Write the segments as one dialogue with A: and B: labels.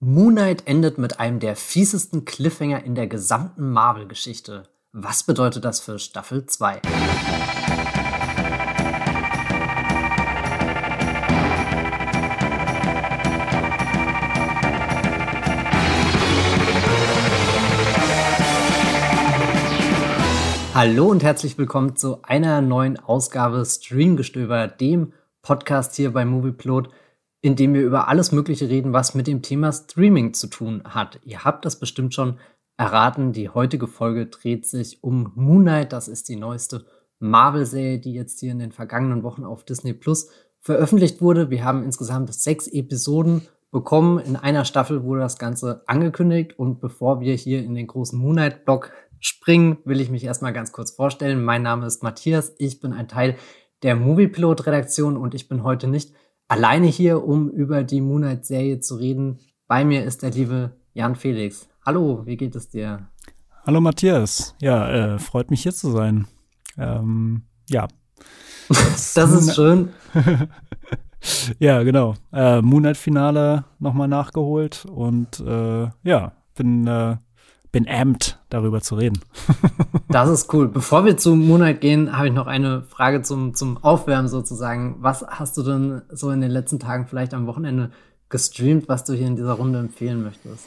A: Moon Knight endet mit einem der fiesesten Cliffhanger in der gesamten Marvel-Geschichte. Was bedeutet das für Staffel 2? Hallo und herzlich willkommen zu einer neuen Ausgabe Streamgestöber, dem Podcast hier bei Movieplot in dem wir über alles Mögliche reden, was mit dem Thema Streaming zu tun hat. Ihr habt das bestimmt schon erraten. Die heutige Folge dreht sich um Moon Knight. Das ist die neueste Marvel-Serie, die jetzt hier in den vergangenen Wochen auf Disney Plus veröffentlicht wurde. Wir haben insgesamt sechs Episoden bekommen. In einer Staffel wurde das Ganze angekündigt. Und bevor wir hier in den großen Moon Knight-Blog springen, will ich mich erstmal ganz kurz vorstellen. Mein Name ist Matthias. Ich bin ein Teil der Moviepilot-Redaktion und ich bin heute nicht alleine hier, um über die Moonlight-Serie zu reden. Bei mir ist der liebe Jan Felix. Hallo, wie geht es dir?
B: Hallo Matthias. Ja, äh, freut mich hier zu sein. Ähm, ja.
A: das ist schön.
B: ja, genau. Äh, Moonlight-Finale nochmal nachgeholt und äh, ja, bin äh, bin amped, darüber zu reden.
A: das ist cool. Bevor wir zu Moonlight gehen, habe ich noch eine Frage zum, zum Aufwärmen sozusagen. Was hast du denn so in den letzten Tagen vielleicht am Wochenende gestreamt, was du hier in dieser Runde empfehlen möchtest?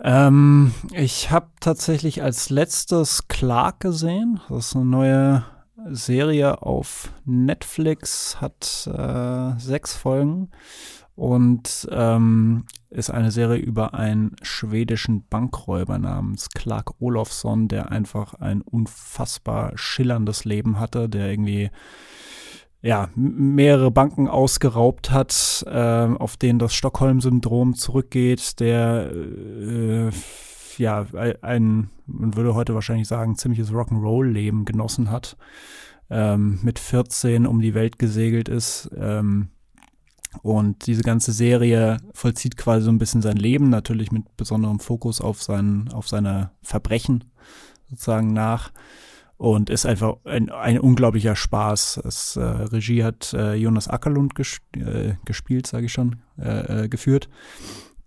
B: Ähm, ich habe tatsächlich als letztes Clark gesehen. Das ist eine neue Serie auf Netflix, hat äh, sechs Folgen und ähm, ist eine Serie über einen schwedischen Bankräuber namens Clark Olofsson, der einfach ein unfassbar schillerndes Leben hatte, der irgendwie ja, mehrere Banken ausgeraubt hat, äh, auf denen das Stockholm-Syndrom zurückgeht, der äh, ja ein, man würde heute wahrscheinlich sagen, ziemliches Rock'n'Roll-Leben genossen hat, ähm, mit 14 um die Welt gesegelt ist, ähm, und diese ganze Serie vollzieht quasi so ein bisschen sein Leben, natürlich mit besonderem Fokus auf, sein, auf seine Verbrechen sozusagen nach. Und ist einfach ein, ein unglaublicher Spaß. Es, äh, Regie hat äh, Jonas Ackerlund ges äh, gespielt, sage ich schon, äh, äh, geführt,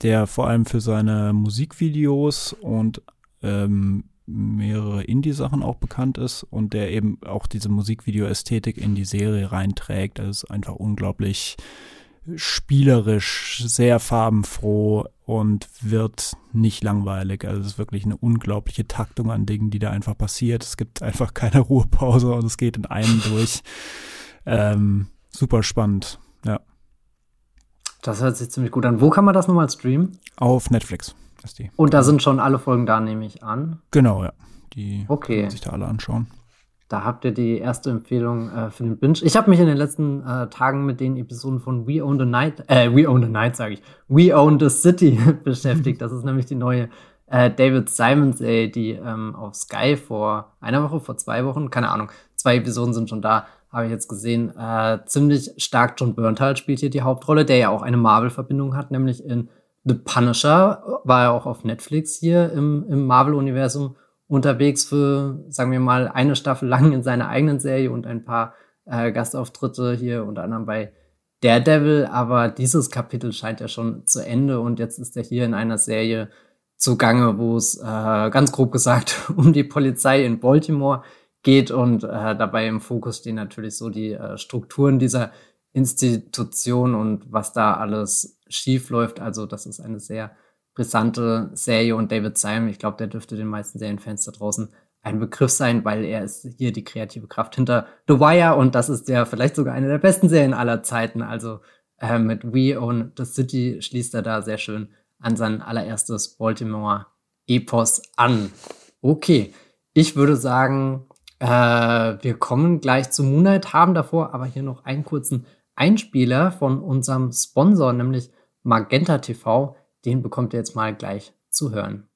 B: der vor allem für seine Musikvideos und ähm, mehrere Indie-Sachen auch bekannt ist und der eben auch diese Musikvideo-Ästhetik in die Serie reinträgt. Das ist einfach unglaublich spielerisch, sehr farbenfroh und wird nicht langweilig. Also es ist wirklich eine unglaubliche Taktung an Dingen, die da einfach passiert. Es gibt einfach keine Ruhepause und es geht in einem durch. Ähm, super spannend, ja.
A: Das hört sich ziemlich gut an. Wo kann man das nochmal streamen?
B: Auf Netflix
A: ist die. Und da sind schon alle Folgen da, nehme ich an.
B: Genau, ja. Die
A: okay. kann
B: man sich da alle anschauen.
A: Da habt ihr die erste Empfehlung äh, für den Binge. Ich habe mich in den letzten äh, Tagen mit den Episoden von We Own the Night, äh, We Own the Night sage ich, We Own the City beschäftigt. Das ist nämlich die neue äh, David Simons, ey, die ähm, auf Sky vor einer Woche, vor zwei Wochen, keine Ahnung, zwei Episoden sind schon da, habe ich jetzt gesehen. Äh, ziemlich stark John Berntal spielt hier die Hauptrolle, der ja auch eine Marvel-Verbindung hat, nämlich in The Punisher, war ja auch auf Netflix hier im, im Marvel-Universum unterwegs für, sagen wir mal, eine Staffel lang in seiner eigenen Serie und ein paar äh, Gastauftritte hier unter anderem bei Daredevil. Aber dieses Kapitel scheint ja schon zu Ende und jetzt ist er hier in einer Serie zugange, wo es äh, ganz grob gesagt um die Polizei in Baltimore geht und äh, dabei im Fokus stehen natürlich so die äh, Strukturen dieser Institution und was da alles schief läuft. Also das ist eine sehr brisante Serie und David Simon, ich glaube, der dürfte den meisten Serienfans da draußen ein Begriff sein, weil er ist hier die kreative Kraft hinter The Wire und das ist ja vielleicht sogar eine der besten Serien aller Zeiten. Also äh, mit We Own the City schließt er da sehr schön an sein allererstes Baltimore-Epos an. Okay, ich würde sagen, äh, wir kommen gleich zu Moonlight, haben davor aber hier noch einen kurzen Einspieler von unserem Sponsor, nämlich Magenta TV. Den bekommt ihr jetzt mal gleich zu hören.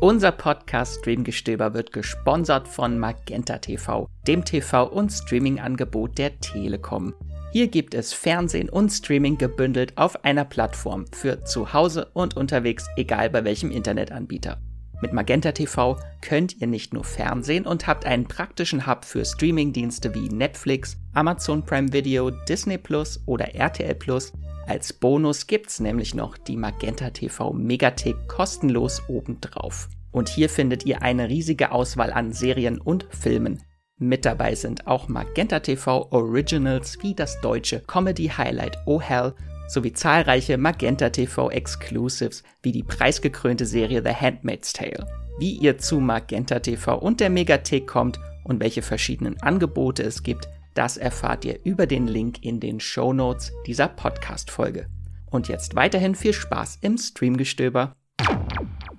C: Unser Podcast Streamgestöber wird gesponsert von Magenta TV, dem TV- und Streaming-Angebot der Telekom. Hier gibt es Fernsehen und Streaming gebündelt auf einer Plattform für zu Hause und unterwegs, egal bei welchem Internetanbieter. Mit Magenta TV könnt ihr nicht nur Fernsehen und habt einen praktischen Hub für Streamingdienste wie Netflix, Amazon Prime Video, Disney Plus oder RTL Plus Als Bonus gibt's nämlich noch die Magenta TV Megathek kostenlos obendrauf. Und hier findet ihr eine riesige Auswahl an Serien und Filmen. Mit dabei sind auch Magenta TV Originals wie das deutsche Comedy Highlight Oh Hell sowie zahlreiche Magenta TV Exclusives wie die preisgekrönte Serie The Handmaid's Tale. Wie ihr zu Magenta TV und der Megathek kommt und welche verschiedenen Angebote es gibt, das erfahrt ihr über den Link in den Show Notes dieser Podcast-Folge. Und jetzt weiterhin viel Spaß im Streamgestöber.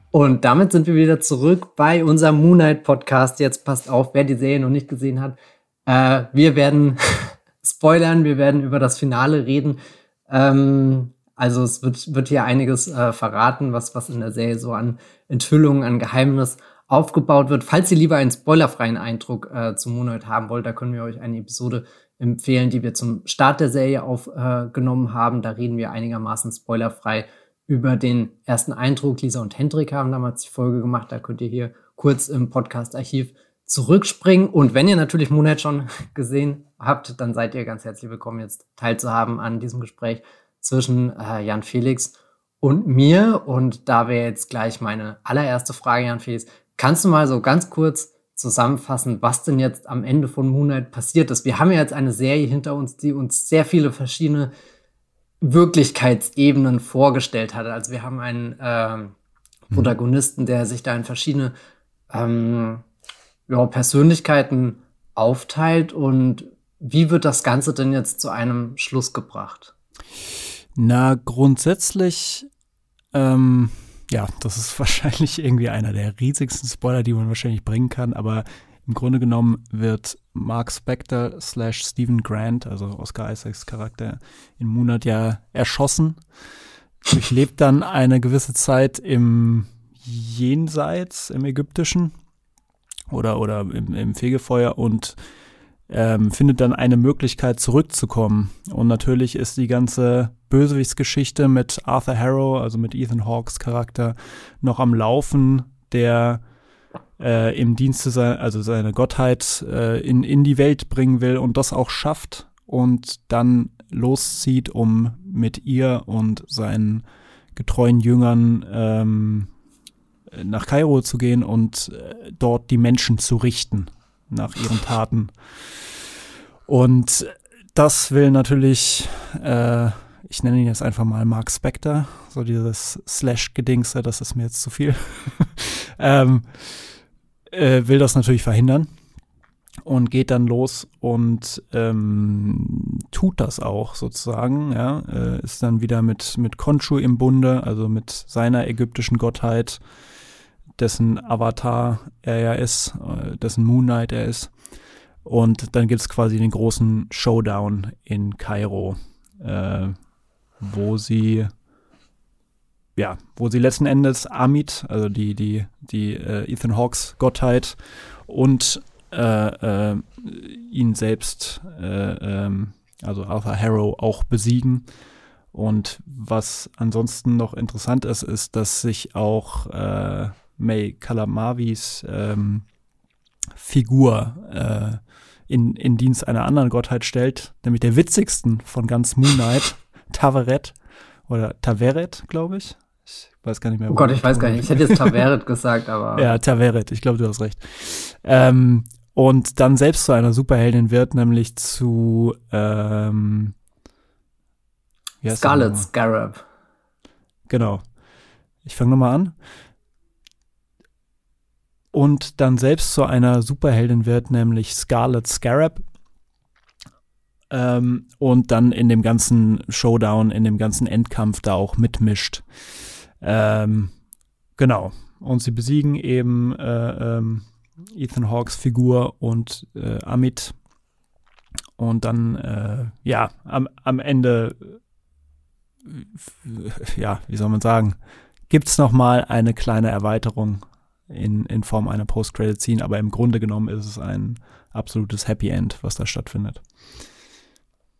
A: Und damit sind wir wieder zurück bei unserem Moonlight Podcast. Jetzt passt auf, wer die Serie noch nicht gesehen hat. Äh, wir werden spoilern, wir werden über das Finale reden. Ähm, also es wird, wird hier einiges äh, verraten, was, was in der Serie so an Enthüllungen, an Geheimnis aufgebaut wird. Falls ihr lieber einen spoilerfreien Eindruck äh, zu Moonlight haben wollt, da können wir euch eine Episode empfehlen, die wir zum Start der Serie aufgenommen äh, haben. Da reden wir einigermaßen spoilerfrei über den ersten Eindruck. Lisa und Hendrik haben damals die Folge gemacht. Da könnt ihr hier kurz im Podcast-Archiv zurückspringen. Und wenn ihr natürlich Moonlight schon gesehen habt, dann seid ihr ganz herzlich willkommen, jetzt teilzuhaben an diesem Gespräch zwischen äh, Jan Felix und mir. Und da wäre jetzt gleich meine allererste Frage, Jan Felix. Kannst du mal so ganz kurz zusammenfassen, was denn jetzt am Ende von Moonlight passiert ist? Wir haben ja jetzt eine Serie hinter uns, die uns sehr viele verschiedene Wirklichkeitsebenen vorgestellt hat. Also wir haben einen mhm. Protagonisten, der sich da in verschiedene ähm, ja, Persönlichkeiten aufteilt und wie wird das Ganze denn jetzt zu einem Schluss gebracht?
B: Na, grundsätzlich, ähm, ja, das ist wahrscheinlich irgendwie einer der riesigsten Spoiler, die man wahrscheinlich bringen kann, aber im Grunde genommen wird Mark Spector slash Stephen Grant, also Oscar Isaacs Charakter in Moonlight ja erschossen, durchlebt dann eine gewisse Zeit im Jenseits, im Ägyptischen oder, oder im, im Fegefeuer und ähm, findet dann eine Möglichkeit zurückzukommen. Und natürlich ist die ganze Bösewichtsgeschichte mit Arthur Harrow, also mit Ethan Hawks Charakter, noch am Laufen, der äh, im Dienste sein, also seine Gottheit äh, in, in die Welt bringen will und das auch schafft und dann loszieht, um mit ihr und seinen getreuen Jüngern ähm, nach Kairo zu gehen und äh, dort die Menschen zu richten nach ihren Taten. Und das will natürlich, äh, ich nenne ihn jetzt einfach mal Mark Spector, so dieses Slash-Gedingse, das ist mir jetzt zu viel, ähm, äh, will das natürlich verhindern und geht dann los und ähm, tut das auch sozusagen, ja, äh, ist dann wieder mit, mit Khonshu im Bunde, also mit seiner ägyptischen Gottheit, dessen Avatar er ja ist, äh, dessen Moon Knight er ist. Und dann gibt es quasi den großen Showdown in Kairo, äh, wo sie ja, wo sie letzten Endes Amit, also die, die, die äh, Ethan Hawks Gottheit und äh, äh, ihn selbst, äh, ähm, also Arthur Harrow, auch besiegen. Und was ansonsten noch interessant ist, ist, dass sich auch äh, May Kalamavis ähm, Figur äh, in, in Dienst einer anderen Gottheit stellt, nämlich der witzigsten von ganz Moon Knight, Taveret oder Taveret, glaube ich. Ich weiß gar nicht mehr.
A: Oh Gott, ich weiß gar nicht. Ich hätte jetzt Taveret gesagt, aber.
B: Ja, Taveret, ich glaube, du hast recht. Ähm, und dann selbst zu einer Superheldin wird, nämlich zu ähm,
A: Scarlet Scarab.
B: Genau. Ich fange nochmal an und dann selbst zu einer Superheldin wird, nämlich Scarlet Scarab. Ähm, und dann in dem ganzen Showdown, in dem ganzen Endkampf da auch mitmischt. Ähm, genau. Und sie besiegen eben äh, ähm, Ethan Hawks Figur und äh, Amit. Und dann, äh, ja, am, am Ende, ja, wie soll man sagen, gibt es nochmal eine kleine Erweiterung in, in Form einer Post-Credit-Scene, aber im Grunde genommen ist es ein absolutes Happy End, was da stattfindet.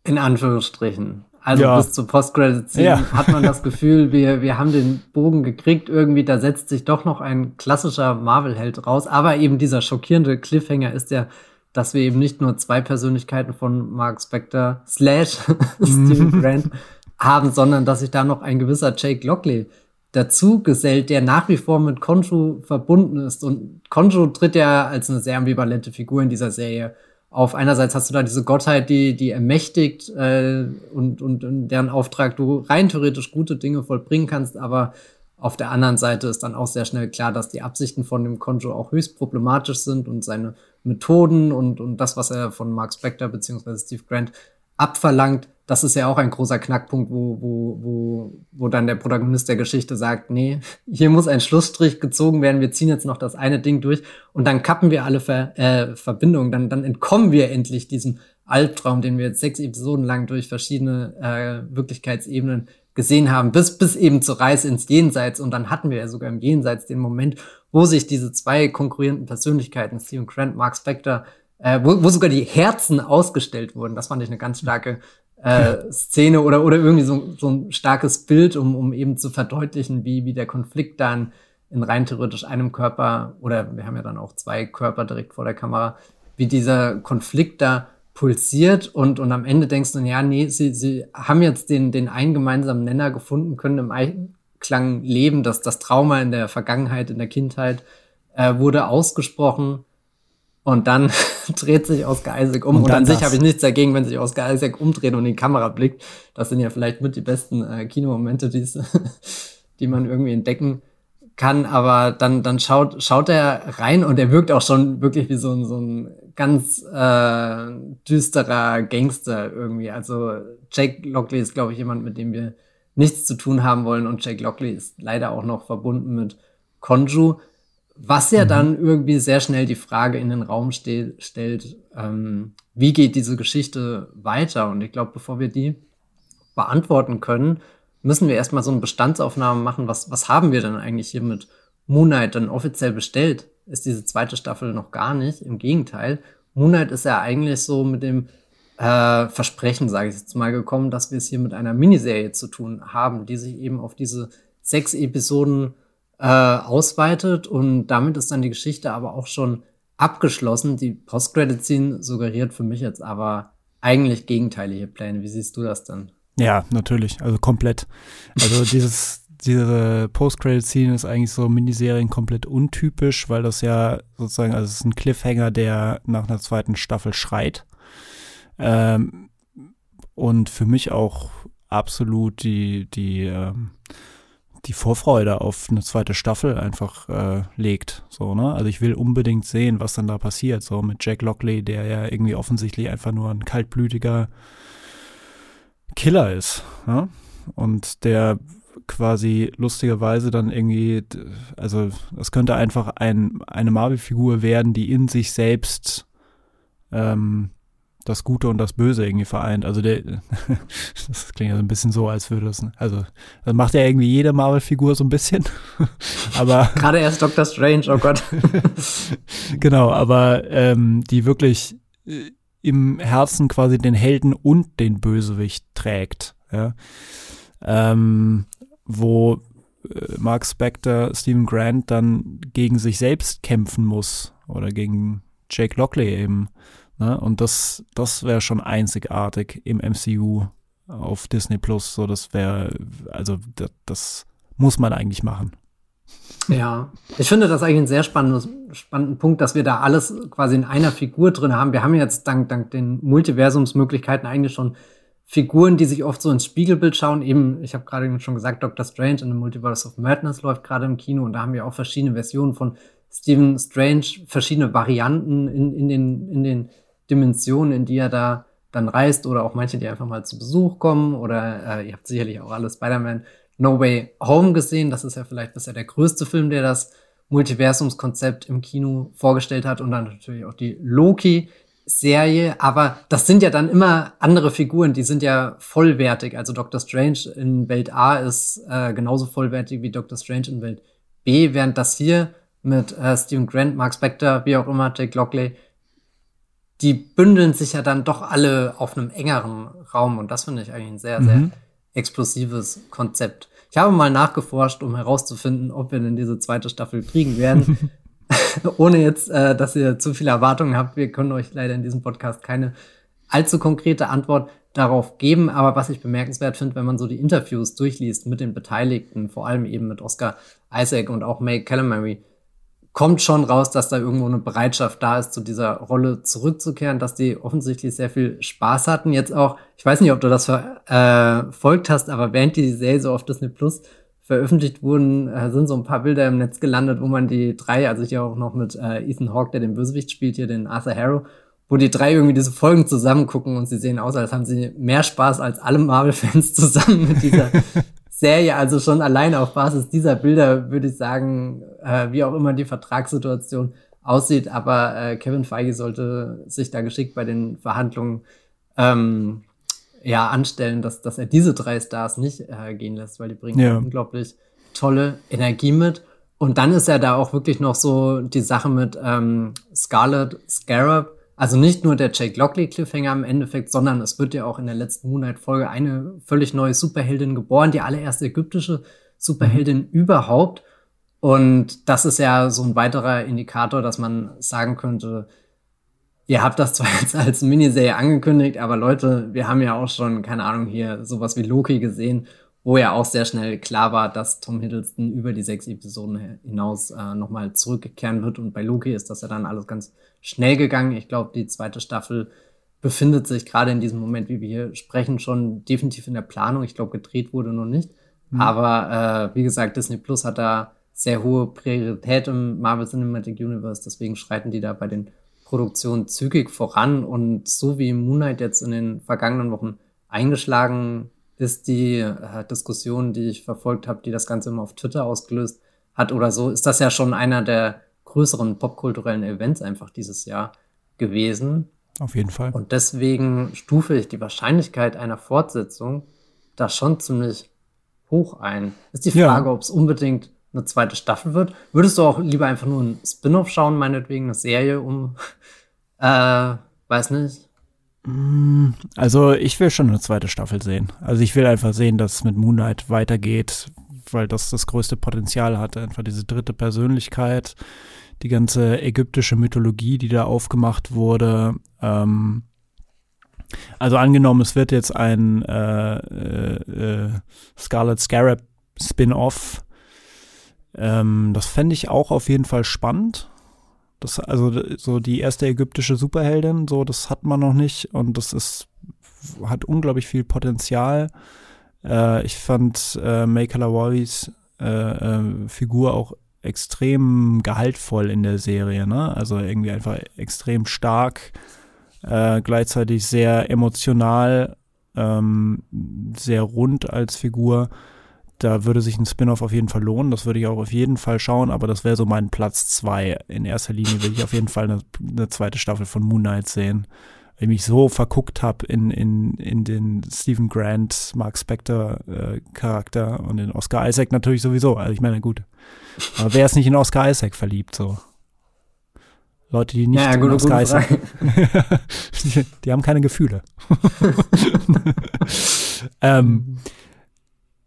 A: In Anführungsstrichen. Also ja. bis zur Post-Credit-Scene ja. hat man das Gefühl, wir, wir haben den Bogen gekriegt, irgendwie, da setzt sich doch noch ein klassischer Marvel-Held raus. Aber eben dieser schockierende Cliffhanger ist ja, dass wir eben nicht nur zwei Persönlichkeiten von Mark Spector slash Steven Grant haben, sondern dass sich da noch ein gewisser Jake Lockley dazu gesellt, der nach wie vor mit Konju verbunden ist. Und Konju tritt ja als eine sehr ambivalente Figur in dieser Serie auf. Einerseits hast du da diese Gottheit, die, die ermächtigt äh, und, und in deren Auftrag du rein theoretisch gute Dinge vollbringen kannst, aber auf der anderen Seite ist dann auch sehr schnell klar, dass die Absichten von dem Konjo auch höchst problematisch sind und seine Methoden und, und das, was er von Mark Spector beziehungsweise Steve Grant abverlangt, das ist ja auch ein großer Knackpunkt, wo, wo, wo, wo dann der Protagonist der Geschichte sagt, nee, hier muss ein Schlussstrich gezogen werden, wir ziehen jetzt noch das eine Ding durch und dann kappen wir alle Ver, äh, Verbindungen, dann, dann entkommen wir endlich diesem Albtraum, den wir jetzt sechs Episoden lang durch verschiedene äh, Wirklichkeitsebenen gesehen haben, bis, bis eben zur Reise ins Jenseits. Und dann hatten wir ja sogar im Jenseits den Moment, wo sich diese zwei konkurrierenden Persönlichkeiten, Stephen Grant, Mark Spector, äh, wo, wo sogar die Herzen ausgestellt wurden. Das fand ich eine ganz starke äh, Szene oder, oder irgendwie so, so ein starkes Bild, um, um eben zu verdeutlichen, wie, wie der Konflikt dann in rein theoretisch einem Körper, oder wir haben ja dann auch zwei Körper direkt vor der Kamera, wie dieser Konflikt da pulsiert und, und am Ende denkst du, ja, nee, sie, sie haben jetzt den, den einen gemeinsamen Nenner gefunden, können im Einklang leben, dass das Trauma in der Vergangenheit, in der Kindheit äh, wurde ausgesprochen und dann dreht sich Oscar Isaac um. Und, und an sich habe ich nichts dagegen, wenn sich Oscar Isaac umdreht und in die Kamera blickt. Das sind ja vielleicht mit die besten äh, Kinomomente, die man irgendwie entdecken kann. Aber dann, dann schaut, schaut er rein und er wirkt auch schon wirklich wie so ein, so ein ganz äh, düsterer Gangster irgendwie. Also Jake Lockley ist, glaube ich, jemand, mit dem wir nichts zu tun haben wollen. Und Jake Lockley ist leider auch noch verbunden mit Konju. Was ja mhm. dann irgendwie sehr schnell die Frage in den Raum ste stellt, ähm, wie geht diese Geschichte weiter? Und ich glaube, bevor wir die beantworten können, müssen wir erstmal so eine Bestandsaufnahme machen. Was, was haben wir denn eigentlich hier mit Moon Knight dann offiziell bestellt? Ist diese zweite Staffel noch gar nicht. Im Gegenteil. Moon Knight ist ja eigentlich so mit dem äh, Versprechen, sage ich jetzt mal, gekommen, dass wir es hier mit einer Miniserie zu tun haben, die sich eben auf diese sechs Episoden äh, ausweitet und damit ist dann die Geschichte aber auch schon abgeschlossen. Die Post-Credit-Scene suggeriert für mich jetzt aber eigentlich gegenteilige Pläne. Wie siehst du das dann?
B: Ja, natürlich, also komplett. Also dieses diese Post-Credit-Scene ist eigentlich so Miniserien komplett untypisch, weil das ja sozusagen, also es ist ein Cliffhanger, der nach einer zweiten Staffel schreit. Ähm, und für mich auch absolut die, die ähm, die Vorfreude auf eine zweite Staffel einfach äh, legt. So, ne? Also ich will unbedingt sehen, was dann da passiert. So mit Jack Lockley, der ja irgendwie offensichtlich einfach nur ein kaltblütiger Killer ist. Ja? Und der quasi lustigerweise dann irgendwie, also es könnte einfach ein, eine Marvel-Figur werden, die in sich selbst ähm, das Gute und das Böse irgendwie vereint. Also der, das klingt ja so ein bisschen so, als würde es, also das macht ja irgendwie jede Marvel-Figur so ein bisschen. aber
A: gerade erst Doctor Strange, oh Gott.
B: genau, aber ähm, die wirklich äh, im Herzen quasi den Helden und den Bösewicht trägt. Ja? Ähm, wo äh, Mark Spector, Stephen Grant dann gegen sich selbst kämpfen muss oder gegen Jake Lockley eben Ne? Und das, das wäre schon einzigartig im MCU auf Disney Plus. So, das wäre, also das, das, muss man eigentlich machen.
A: Ja, ich finde das eigentlich ein sehr spannendes, spannenden Punkt, dass wir da alles quasi in einer Figur drin haben. Wir haben jetzt dank, dank den Multiversumsmöglichkeiten eigentlich schon Figuren, die sich oft so ins Spiegelbild schauen. Eben, ich habe gerade schon gesagt, Doctor Strange in the Multiverse of Madness läuft gerade im Kino und da haben wir auch verschiedene Versionen von Stephen Strange, verschiedene Varianten in, in, den, in den Dimensionen, in die er da dann reist oder auch manche, die einfach mal zu Besuch kommen oder äh, ihr habt sicherlich auch alle Spider-Man No Way Home gesehen. Das ist ja vielleicht bisher der größte Film, der das Multiversumskonzept im Kino vorgestellt hat und dann natürlich auch die Loki Serie, aber das sind ja dann immer andere Figuren, die sind ja vollwertig. Also Doctor Strange in Welt A ist äh, genauso vollwertig wie Doctor Strange in Welt B, während das hier mit äh, Stephen Grant, Mark Spector, wie auch immer, Jake Lockley, die bündeln sich ja dann doch alle auf einem engeren Raum und das finde ich eigentlich ein sehr, sehr mhm. explosives Konzept. Ich habe mal nachgeforscht, um herauszufinden, ob wir denn diese zweite Staffel kriegen werden. Ohne jetzt, äh, dass ihr zu viele Erwartungen habt. Wir können euch leider in diesem Podcast keine allzu konkrete Antwort darauf geben. Aber was ich bemerkenswert finde, wenn man so die Interviews durchliest mit den Beteiligten, vor allem eben mit Oscar Isaac und auch May Calamari, kommt schon raus, dass da irgendwo eine Bereitschaft da ist, zu dieser Rolle zurückzukehren, dass die offensichtlich sehr viel Spaß hatten. Jetzt auch, ich weiß nicht, ob du das verfolgt äh, hast, aber während die Serie so auf Disney Plus veröffentlicht wurden, äh, sind so ein paar Bilder im Netz gelandet, wo man die drei, also hier auch noch mit äh, Ethan Hawke, der den Bösewicht spielt, hier den Arthur Harrow, wo die drei irgendwie diese Folgen zusammen gucken und sie sehen aus, als haben sie mehr Spaß als alle Marvel-Fans zusammen mit dieser Serie. Also schon allein auf Basis dieser Bilder würde ich sagen, äh, wie auch immer die Vertragssituation aussieht, aber äh, Kevin Feige sollte sich da geschickt bei den Verhandlungen ähm, ja anstellen, dass, dass er diese drei Stars nicht äh, gehen lässt, weil die bringen ja. unglaublich tolle Energie mit. Und dann ist ja da auch wirklich noch so die Sache mit ähm, Scarlet Scarab, also nicht nur der Jake Lockley Cliffhanger im Endeffekt, sondern es wird ja auch in der letzten Moonlight-Folge eine völlig neue Superheldin geboren, die allererste ägyptische Superheldin mhm. überhaupt. Und das ist ja so ein weiterer Indikator, dass man sagen könnte, ihr habt das zwar jetzt als Miniserie angekündigt, aber Leute, wir haben ja auch schon, keine Ahnung, hier sowas wie Loki gesehen wo ja auch sehr schnell klar war, dass Tom Hiddleston über die sechs Episoden hinaus äh, nochmal zurückkehren wird. Und bei Loki ist das ja dann alles ganz schnell gegangen. Ich glaube, die zweite Staffel befindet sich gerade in diesem Moment, wie wir hier sprechen, schon definitiv in der Planung. Ich glaube, gedreht wurde noch nicht. Mhm. Aber äh, wie gesagt, Disney Plus hat da sehr hohe Priorität im Marvel Cinematic Universe. Deswegen schreiten die da bei den Produktionen zügig voran. Und so wie Moon Knight jetzt in den vergangenen Wochen eingeschlagen ist die äh, Diskussion, die ich verfolgt habe, die das Ganze immer auf Twitter ausgelöst hat oder so, ist das ja schon einer der größeren popkulturellen Events einfach dieses Jahr gewesen.
B: Auf jeden Fall.
A: Und deswegen stufe ich die Wahrscheinlichkeit einer Fortsetzung da schon ziemlich hoch ein. Ist die Frage, ja. ob es unbedingt eine zweite Staffel wird. Würdest du auch lieber einfach nur ein Spin-off schauen, meinetwegen eine Serie um, äh, weiß nicht,
B: Mm, also ich will schon eine zweite Staffel sehen. Also ich will einfach sehen, dass es mit Moonlight weitergeht, weil das das größte Potenzial hat. Einfach diese dritte Persönlichkeit, die ganze ägyptische Mythologie, die da aufgemacht wurde. Ähm, also angenommen, es wird jetzt ein äh, äh, äh Scarlet Scarab Spin-off. Ähm, das fände ich auch auf jeden Fall spannend. Das, also so die erste ägyptische Superheldin, so das hat man noch nicht und das ist hat unglaublich viel Potenzial. Äh, ich fand äh, May äh, äh, Figur auch extrem gehaltvoll in der Serie, ne? Also irgendwie einfach extrem stark, äh, gleichzeitig sehr emotional, ähm, sehr rund als Figur da würde sich ein Spin-off auf jeden Fall lohnen. Das würde ich auch auf jeden Fall schauen, aber das wäre so mein Platz zwei. In erster Linie will ich auf jeden Fall eine, eine zweite Staffel von Moon Knight sehen. Weil ich mich so verguckt habe in, in, in den Stephen Grant, Mark Spector äh, Charakter und in Oscar Isaac natürlich sowieso. Also ich meine, gut. Aber wer ist nicht in Oscar Isaac verliebt so? Leute, die nicht ja, in Oscar Isaac. die, die, haben keine Gefühle. ähm,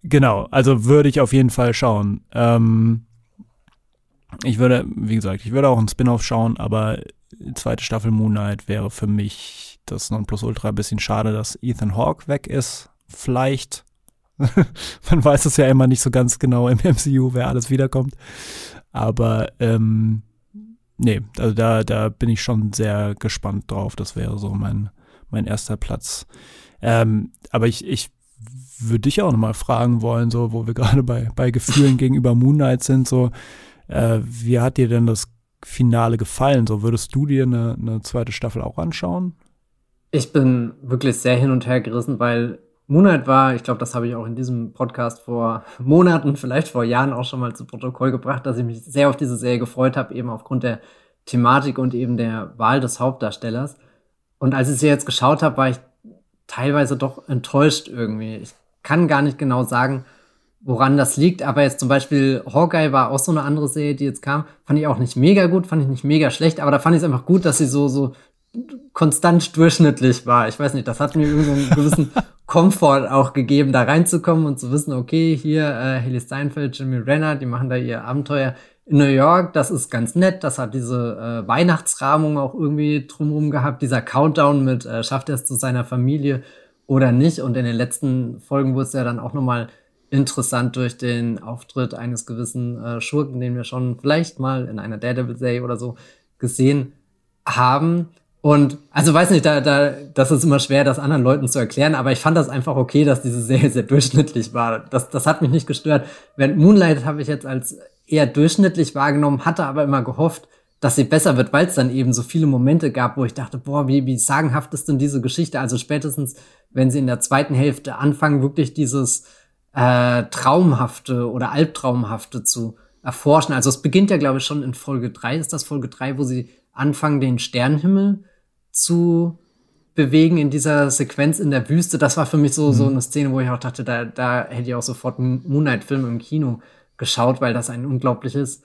B: Genau, also würde ich auf jeden Fall schauen. Ähm, ich würde, wie gesagt, ich würde auch einen Spin-off schauen, aber zweite Staffel Moonlight wäre für mich das Nonplusultra ein bisschen schade, dass Ethan Hawke weg ist. Vielleicht. Man weiß es ja immer nicht so ganz genau im MCU, wer alles wiederkommt. Aber ähm, nee, also da, da bin ich schon sehr gespannt drauf. Das wäre so mein, mein erster Platz. Ähm, aber ich, ich würde dich auch nochmal fragen wollen, so, wo wir gerade bei, bei Gefühlen gegenüber Moonlight sind, so, äh, wie hat dir denn das Finale gefallen? So, würdest du dir eine, eine zweite Staffel auch anschauen?
A: Ich bin wirklich sehr hin und her gerissen, weil Moonlight war, ich glaube, das habe ich auch in diesem Podcast vor Monaten, vielleicht vor Jahren auch schon mal zu Protokoll gebracht, dass ich mich sehr auf diese Serie gefreut habe, eben aufgrund der Thematik und eben der Wahl des Hauptdarstellers. Und als ich sie jetzt geschaut habe, war ich teilweise doch enttäuscht irgendwie. Ich kann gar nicht genau sagen, woran das liegt, aber jetzt zum Beispiel Hawkeye war auch so eine andere Serie, die jetzt kam, fand ich auch nicht mega gut, fand ich nicht mega schlecht, aber da fand ich es einfach gut, dass sie so, so konstant durchschnittlich war. Ich weiß nicht, das hat mir irgendwie einen gewissen Komfort auch gegeben, da reinzukommen und zu wissen, okay, hier äh, Haley Steinfeld, Jimmy Renner, die machen da ihr Abenteuer in New York, das ist ganz nett. Das hat diese äh, Weihnachtsrahmung auch irgendwie drumherum gehabt. Dieser Countdown mit, äh, schafft er es zu seiner Familie oder nicht. Und in den letzten Folgen wurde es ja dann auch nochmal interessant durch den Auftritt eines gewissen äh, Schurken, den wir schon vielleicht mal in einer Daredevil-Serie oder so gesehen haben. Und also weiß nicht, da, da, das ist immer schwer, das anderen Leuten zu erklären, aber ich fand das einfach okay, dass diese Serie sehr durchschnittlich war. Das, das hat mich nicht gestört. Während Moonlight habe ich jetzt als eher durchschnittlich wahrgenommen, hatte aber immer gehofft, dass sie besser wird, weil es dann eben so viele Momente gab, wo ich dachte, boah, wie, wie sagenhaft ist denn diese Geschichte? Also spätestens, wenn sie in der zweiten Hälfte anfangen, wirklich dieses äh, Traumhafte oder Albtraumhafte zu erforschen. Also es beginnt ja, glaube ich, schon in Folge drei. Ist das Folge drei, wo sie anfangen, den Sternenhimmel zu bewegen in dieser Sequenz in der Wüste. Das war für mich so, mhm. so eine Szene, wo ich auch dachte, da, da hätte ich auch sofort einen Moonlight-Film im Kino geschaut, weil das ein unglaubliches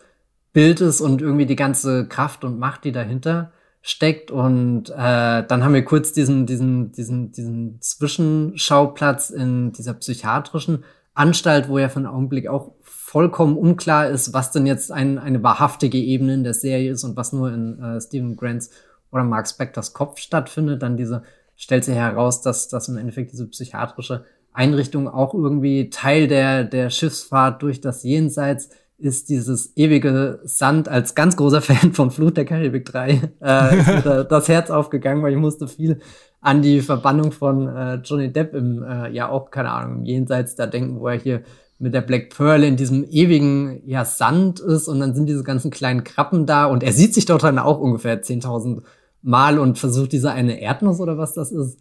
A: Bild ist und irgendwie die ganze Kraft und Macht, die dahinter steckt. Und äh, dann haben wir kurz diesen, diesen, diesen, diesen Zwischenschauplatz in dieser psychiatrischen Anstalt, wo ja für einen Augenblick auch vollkommen unklar ist, was denn jetzt ein, eine wahrhaftige Ebene in der Serie ist und was nur in äh, Stephen Grants oder Mark Spectors Kopf stattfindet, dann diese stellt sich heraus, dass, dass im Endeffekt diese psychiatrische Einrichtung auch irgendwie Teil der, der Schiffsfahrt durch das Jenseits ist dieses ewige Sand als ganz großer Fan von Flut der Karibik 3 äh, ist mir das Herz aufgegangen, weil ich musste viel an die Verbannung von äh, Johnny Depp im, äh, ja auch, keine Ahnung, im Jenseits da denken, wo er hier mit der Black Pearl in diesem ewigen ja, Sand ist und dann sind diese ganzen kleinen Krabben da und er sieht sich dort dann auch ungefähr 10.000 Mal und versucht diese eine Erdnuss oder was das ist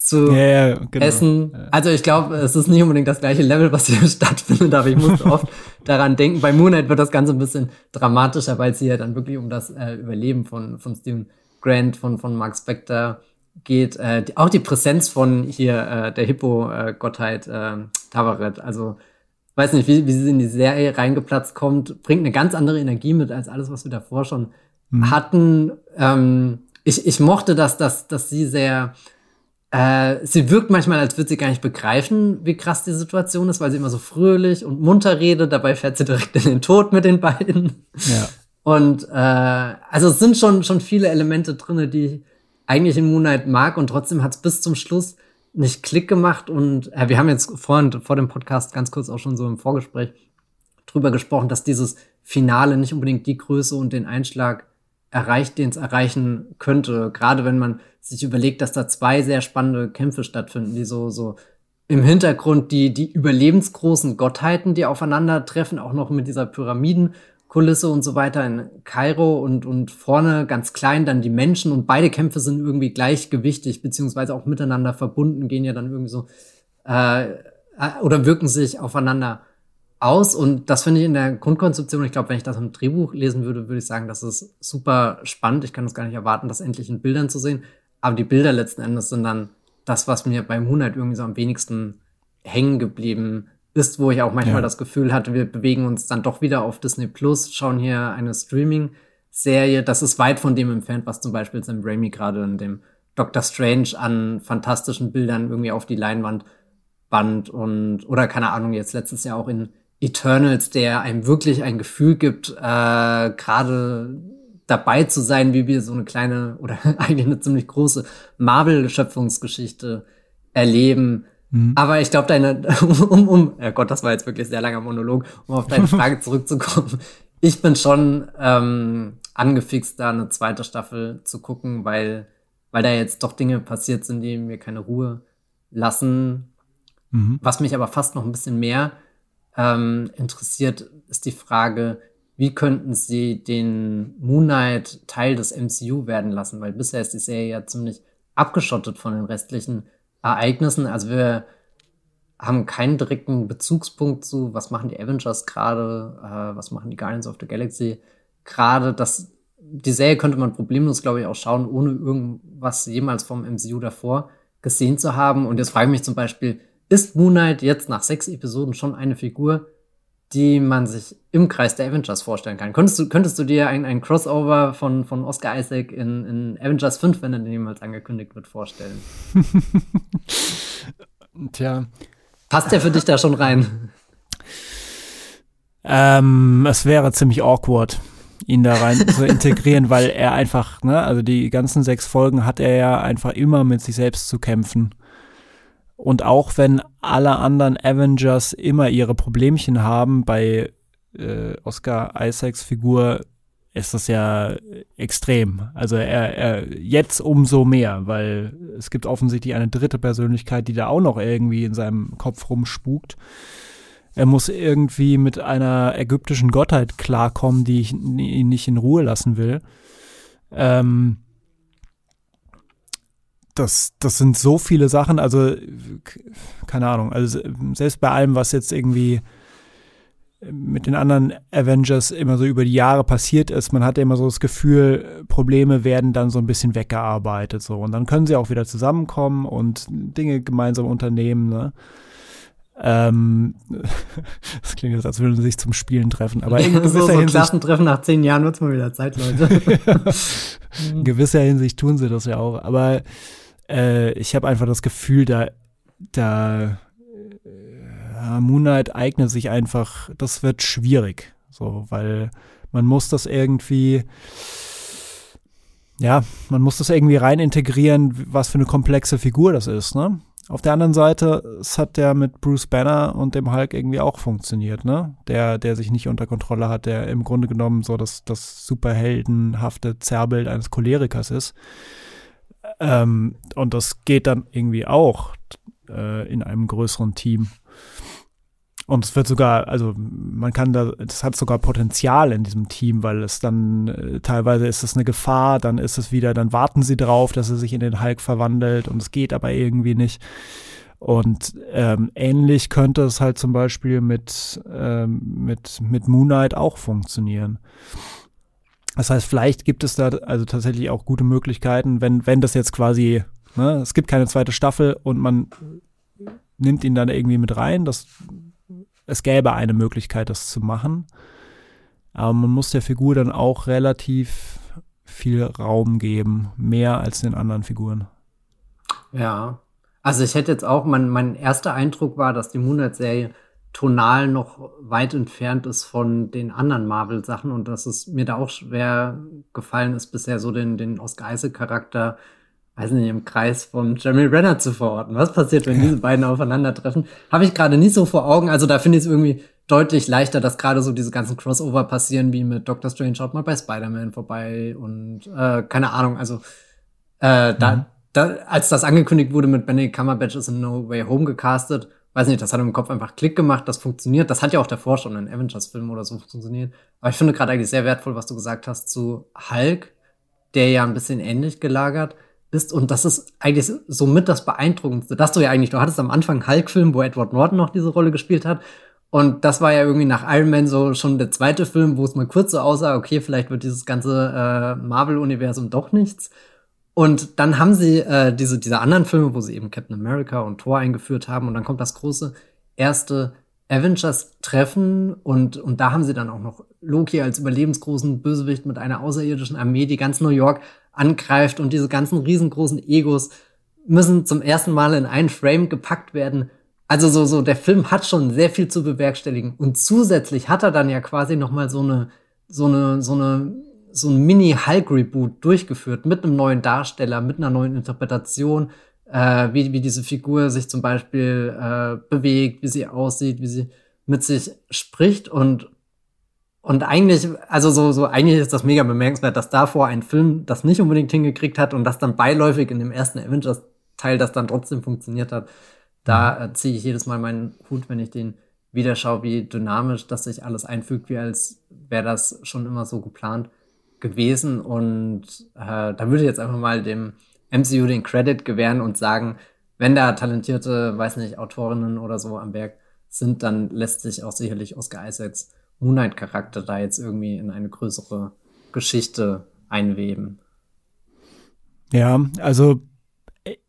A: zu ja, genau. essen. Also ich glaube, es ist nicht unbedingt das gleiche Level, was hier stattfindet, aber ich muss oft daran denken. Bei Moonlight wird das Ganze ein bisschen dramatischer, weil es hier dann wirklich um das äh, Überleben von, von Steven Grant, von, von Mark Spector geht. Äh, die, auch die Präsenz von hier äh, der Hippo-Gottheit äh, Tavaret. Also weiß nicht, wie, wie sie in die Serie reingeplatzt kommt, bringt eine ganz andere Energie mit als alles, was wir davor schon mhm. hatten. Ähm, ich, ich mochte das, dass, dass sie sehr äh, sie wirkt manchmal, als würde sie gar nicht begreifen, wie krass die Situation ist, weil sie immer so fröhlich und munter redet. Dabei fährt sie direkt in den Tod mit den beiden. Ja. Und äh, also es sind schon, schon viele Elemente drinne, die ich eigentlich in Moonlight mag und trotzdem hat es bis zum Schluss nicht Klick gemacht. Und äh, wir haben jetzt vorhin vor dem Podcast ganz kurz auch schon so im Vorgespräch drüber gesprochen, dass dieses Finale nicht unbedingt die Größe und den Einschlag erreicht, den es erreichen könnte. Gerade wenn man sich überlegt, dass da zwei sehr spannende Kämpfe stattfinden, die so, so im Hintergrund die, die überlebensgroßen Gottheiten, die aufeinandertreffen, auch noch mit dieser Pyramidenkulisse und so weiter in Kairo und, und vorne ganz klein dann die Menschen und beide Kämpfe sind irgendwie gleichgewichtig, beziehungsweise auch miteinander verbunden, gehen ja dann irgendwie so, äh, äh oder wirken sich aufeinander aus und das finde ich in der Grundkonzeption, ich glaube, wenn ich das im Drehbuch lesen würde, würde ich sagen, das ist super spannend. Ich kann es gar nicht erwarten, das endlich in Bildern zu sehen. Aber die Bilder letzten Endes sind dann das, was mir beim Moonlight irgendwie so am wenigsten hängen geblieben ist, wo ich auch manchmal ja. das Gefühl hatte, wir bewegen uns dann doch wieder auf Disney Plus, schauen hier eine Streaming-Serie. Das ist weit von dem entfernt, was zum Beispiel Sam Raimi gerade in dem Doctor Strange an fantastischen Bildern irgendwie auf die Leinwand band und, oder keine Ahnung, jetzt letztes Jahr auch in Eternals, der einem wirklich ein Gefühl gibt, äh, gerade dabei zu sein, wie wir so eine kleine oder eigentlich eine ziemlich große Marvel-Schöpfungsgeschichte erleben. Mhm. Aber ich glaube, deine, um, um, ja Gott, das war jetzt wirklich sehr langer Monolog, um auf deine Frage zurückzukommen. Ich bin schon ähm, angefixt, da eine zweite Staffel zu gucken, weil, weil da jetzt doch Dinge passiert sind, die mir keine Ruhe lassen. Mhm. Was mich aber fast noch ein bisschen mehr ähm, interessiert, ist die Frage, wie könnten sie den Moon Knight Teil des MCU werden lassen? Weil bisher ist die Serie ja ziemlich abgeschottet von den restlichen Ereignissen. Also wir haben keinen direkten Bezugspunkt zu, was machen die Avengers gerade, äh, was machen die Guardians of the Galaxy gerade. Die Serie könnte man problemlos, glaube ich, auch schauen, ohne irgendwas jemals vom MCU davor gesehen zu haben. Und jetzt frage ich mich zum Beispiel, ist Moon Knight jetzt nach sechs Episoden schon eine Figur, die man sich im Kreis der Avengers vorstellen kann. Könntest du, könntest du dir ein, ein Crossover von, von Oscar Isaac in, in Avengers 5, wenn er denn jemals angekündigt wird, vorstellen?
B: Tja.
A: Passt der für dich da schon rein?
B: Ähm, es wäre ziemlich awkward, ihn da rein zu integrieren, weil er einfach, ne, also die ganzen sechs Folgen hat er ja einfach immer mit sich selbst zu kämpfen. Und auch wenn alle anderen Avengers immer ihre Problemchen haben, bei äh, Oscar Isaacs Figur ist das ja extrem. Also er, er jetzt umso mehr, weil es gibt offensichtlich eine dritte Persönlichkeit, die da auch noch irgendwie in seinem Kopf rumspukt. Er muss irgendwie mit einer ägyptischen Gottheit klarkommen, die ich, ihn nicht in Ruhe lassen will. Ähm, das, das sind so viele Sachen, also keine Ahnung, also selbst bei allem, was jetzt irgendwie mit den anderen Avengers immer so über die Jahre passiert ist. Man hat ja immer so das Gefühl, Probleme werden dann so ein bisschen weggearbeitet so und dann können sie auch wieder zusammenkommen und Dinge gemeinsam unternehmen. Ne? Ähm, das klingt jetzt, als würden sie sich zum Spielen treffen, aber in
A: so, so Klassentreffen nach zehn Jahren wird es mal wieder Zeit, Leute.
B: in gewisser Hinsicht tun sie das ja auch, aber äh, ich habe einfach das Gefühl, da da ja, Moonlight eignet sich einfach, das wird schwierig, so, weil man muss das irgendwie, ja, man muss das irgendwie rein integrieren, was für eine komplexe Figur das ist, ne? Auf der anderen Seite, es hat ja mit Bruce Banner und dem Hulk irgendwie auch funktioniert, ne? Der, der sich nicht unter Kontrolle hat, der im Grunde genommen so das, das superheldenhafte Zerrbild eines Cholerikers ist. Ähm, und das geht dann irgendwie auch äh, in einem größeren Team. Und es wird sogar, also man kann da, das hat sogar Potenzial in diesem Team, weil es dann äh, teilweise ist es eine Gefahr, dann ist es wieder, dann warten sie drauf, dass er sich in den Hulk verwandelt und es geht aber irgendwie nicht. Und ähm, ähnlich könnte es halt zum Beispiel mit, ähm, mit, mit Moon Knight auch funktionieren. Das heißt, vielleicht gibt es da also tatsächlich auch gute Möglichkeiten, wenn, wenn das jetzt quasi, ne, es gibt keine zweite Staffel und man nimmt ihn dann irgendwie mit rein, das es gäbe eine Möglichkeit, das zu machen. Aber man muss der Figur dann auch relativ viel Raum geben, mehr als den anderen Figuren.
A: Ja, also ich hätte jetzt auch, mein, mein erster Eindruck war, dass die Moonlight-Serie tonal noch weit entfernt ist von den anderen Marvel-Sachen und dass es mir da auch schwer gefallen ist, bisher so den, den Oscar Isaac-Charakter weiß nicht, im Kreis von Jeremy Renner zu verorten. Was passiert, wenn ja. diese beiden aufeinandertreffen? Habe ich gerade nicht so vor Augen. Also da finde ich es irgendwie deutlich leichter, dass gerade so diese ganzen Crossover passieren, wie mit Doctor Strange schaut mal bei Spider-Man vorbei und äh, keine Ahnung, also äh, da, mhm. da, als das angekündigt wurde mit Benedict Cumberbatch ist in No Way Home gecastet, weiß nicht, das hat im Kopf einfach Klick gemacht, das funktioniert. Das hat ja auch davor schon in Avengers-Filmen oder so funktioniert. Aber ich finde gerade eigentlich sehr wertvoll, was du gesagt hast zu Hulk, der ja ein bisschen ähnlich gelagert bist. Und das ist eigentlich so mit das Beeindruckendste, dass du ja eigentlich, du hattest am Anfang Hulk-Film, wo Edward Norton noch diese Rolle gespielt hat. Und das war ja irgendwie nach Iron Man so schon der zweite Film, wo es mal kurz so aussah, okay, vielleicht wird dieses ganze äh, Marvel-Universum doch nichts. Und dann haben sie äh, diese, diese anderen Filme, wo sie eben Captain America und Thor eingeführt haben. Und dann kommt das große erste Avengers-Treffen. Und, und da haben sie dann auch noch Loki als überlebensgroßen Bösewicht mit einer außerirdischen Armee, die ganz New York angreift und diese ganzen riesengroßen Egos müssen zum ersten Mal in einen Frame gepackt werden. Also so, so, der Film hat schon sehr viel zu bewerkstelligen. Und zusätzlich hat er dann ja quasi noch mal so eine, so eine, so eine, so ein Mini-Hulk-Reboot durchgeführt mit einem neuen Darsteller, mit einer neuen Interpretation, äh, wie, wie diese Figur sich zum Beispiel äh, bewegt, wie sie aussieht, wie sie mit sich spricht und und eigentlich, also so, so, eigentlich ist das mega bemerkenswert, dass davor ein Film das nicht unbedingt hingekriegt hat und das dann beiläufig in dem ersten Avengers-Teil das dann trotzdem funktioniert hat. Da mhm. äh, ziehe ich jedes Mal meinen Hut, wenn ich den wieder schaue, wie dynamisch das sich alles einfügt, wie als wäre das schon immer so geplant gewesen. Und äh, da würde ich jetzt einfach mal dem MCU den Credit gewähren und sagen, wenn da talentierte, weiß nicht, Autorinnen oder so am Werk sind, dann lässt sich auch sicherlich Oscar Isaacs Moonlight-Charakter da jetzt irgendwie in eine größere Geschichte einweben.
B: Ja, also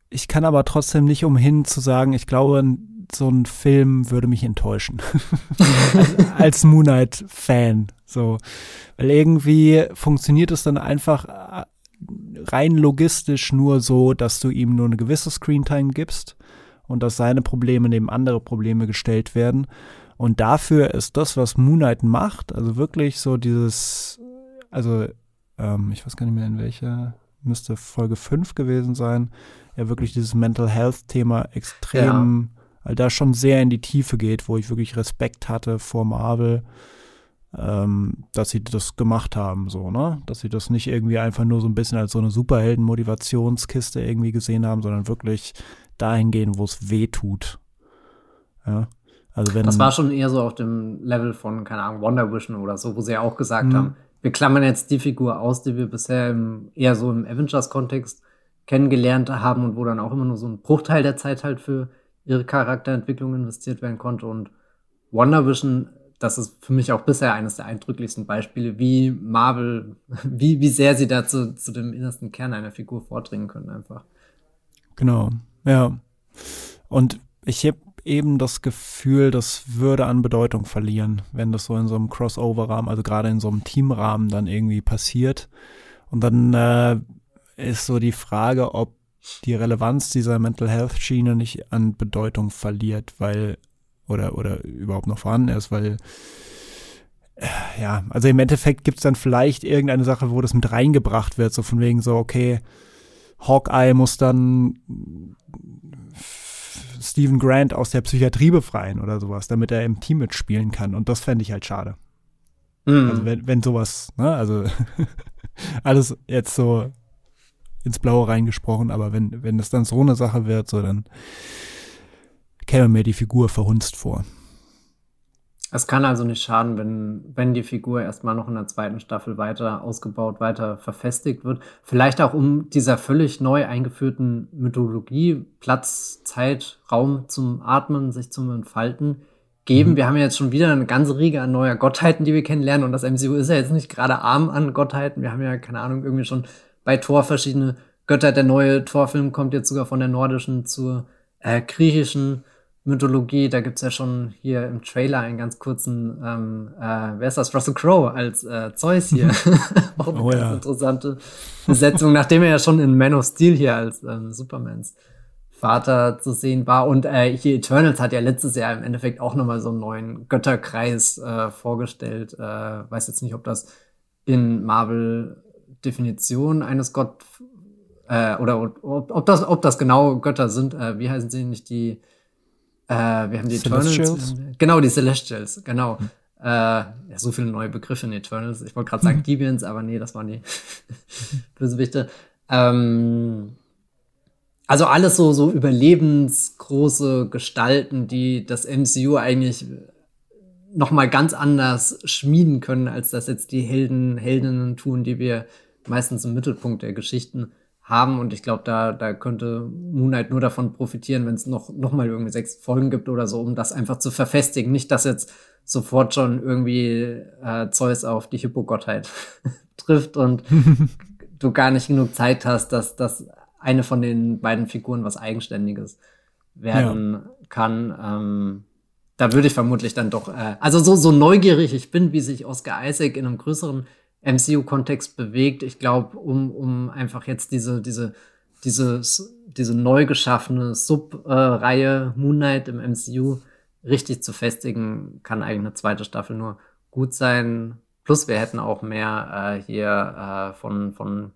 B: ich kann aber trotzdem nicht umhin zu sagen, ich glaube, so ein Film würde mich enttäuschen. als, als Moonlight-Fan. So. Weil irgendwie funktioniert es dann einfach äh, rein logistisch nur so, dass du ihm nur eine gewisse Screentime gibst und dass seine Probleme neben andere Probleme gestellt werden Und dafür ist das, was Moon Knight macht, also wirklich so dieses, also ähm, ich weiß gar nicht mehr in welcher, müsste Folge 5 gewesen sein, ja wirklich dieses Mental Health Thema extrem, ja. Weil da schon sehr in die Tiefe geht, wo ich wirklich Respekt hatte vor Marvel, ähm, dass sie das gemacht haben, so, ne? Dass sie das nicht irgendwie einfach nur so ein bisschen als so eine Superhelden-Motivationskiste irgendwie gesehen haben, sondern wirklich dahin gehen, wo es weh tut. Ja. Also wenn,
A: das war schon eher so auf dem Level von, keine Ahnung, Wonder Vision oder so, wo sie ja auch gesagt mhm. haben, wir klammern jetzt die Figur aus, die wir bisher im, eher so im Avengers-Kontext kennengelernt haben und wo dann auch immer nur so ein Bruchteil der Zeit halt für ihre Charakterentwicklung investiert werden konnte. Und Wonder Vision, das ist für mich auch bisher eines der eindrücklichsten Beispiele, wie Marvel, wie, wie sehr sie da zu, zu dem innersten Kern einer Figur vordringen können, einfach.
B: Genau, ja. Und ich habe eben das Gefühl, das würde an Bedeutung verlieren, wenn das so in so einem Crossover-Rahmen, also gerade in so einem Teamrahmen dann irgendwie passiert. Und dann äh, ist so die Frage, ob die Relevanz dieser Mental Health Schiene nicht an Bedeutung verliert, weil oder oder überhaupt noch vorhanden ist, weil äh, ja, also im Endeffekt gibt es dann vielleicht irgendeine Sache, wo das mit reingebracht wird, so von wegen so, okay, Hawkeye muss dann Stephen Grant aus der Psychiatrie befreien oder sowas, damit er im Team mitspielen kann. Und das fände ich halt schade. Mhm. Also wenn, wenn sowas, ne, also alles jetzt so ins Blaue reingesprochen, aber wenn, wenn es dann so eine Sache wird, so dann käme mir die Figur verhunzt vor.
A: Es kann also nicht schaden, wenn, wenn die Figur erstmal noch in der zweiten Staffel weiter ausgebaut, weiter verfestigt wird. Vielleicht auch um dieser völlig neu eingeführten Mythologie Platz, Zeit, Raum zum Atmen, sich zum Entfalten geben. Mhm. Wir haben ja jetzt schon wieder eine ganze Riege an neuer Gottheiten, die wir kennenlernen. Und das MCU ist ja jetzt nicht gerade arm an Gottheiten. Wir haben ja, keine Ahnung, irgendwie schon bei Thor verschiedene Götter. Der neue Thor-Film kommt jetzt sogar von der nordischen zur äh, griechischen Mythologie, da gibt's ja schon hier im Trailer einen ganz kurzen, ähm, äh, wer ist das? Russell Crowe als äh, Zeus hier. Auch eine oh, ganz ja. interessante Besetzung, nachdem er ja schon in Man of Steel hier als ähm, Supermans Vater zu sehen war. Und äh, hier Eternals hat ja letztes Jahr im Endeffekt auch nochmal so einen neuen Götterkreis äh, vorgestellt. Äh, weiß jetzt nicht, ob das in Marvel Definition eines Gott äh, oder ob, ob, das, ob das genau Götter sind. Äh, wie heißen sie nicht die äh, wir haben die Celestials. Eternals. Genau, die Celestials, genau. Hm. Äh, ja, so viele neue Begriffe in Eternals. Ich wollte gerade sagen hm. Deviants, aber nee, das waren die Bösewichte. Ähm, also alles so, so überlebensgroße Gestalten, die das MCU eigentlich noch mal ganz anders schmieden können, als das jetzt die Helden, Heldinnen tun, die wir meistens im Mittelpunkt der Geschichten haben. Und ich glaube, da, da könnte Moonlight nur davon profitieren, wenn es noch, noch mal irgendwie sechs Folgen gibt oder so, um das einfach zu verfestigen. Nicht, dass jetzt sofort schon irgendwie äh, Zeus auf die Hippogottheit trifft und du gar nicht genug Zeit hast, dass, dass eine von den beiden Figuren was Eigenständiges werden ja. kann. Ähm, da würde ich vermutlich dann doch, äh, also so, so neugierig ich bin, wie sich Oscar Isaac in einem größeren MCU-Kontext bewegt. Ich glaube, um, um einfach jetzt diese, diese, diese, diese neu geschaffene Sub-Reihe Moon Knight im MCU richtig zu festigen, kann eigentlich eine zweite Staffel nur gut sein. Plus wir hätten auch mehr äh, hier äh, von, von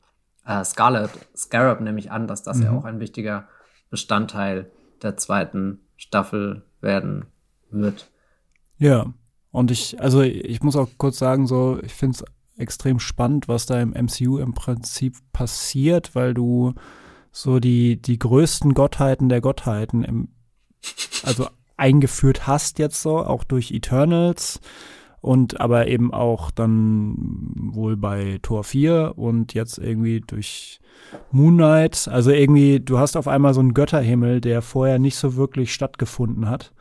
A: äh, Scarlet, Scarab nehme ich an, dass das mhm. ja auch ein wichtiger Bestandteil der zweiten Staffel werden wird.
B: Ja, und ich, also ich muss auch kurz sagen, so, ich finde es extrem spannend, was da im MCU im Prinzip passiert, weil du so die, die größten Gottheiten der Gottheiten im, also eingeführt hast jetzt so, auch durch Eternals und aber eben auch dann wohl bei Tor 4 und jetzt irgendwie durch Moon Knight. Also irgendwie, du hast auf einmal so einen Götterhimmel, der vorher nicht so wirklich stattgefunden hat.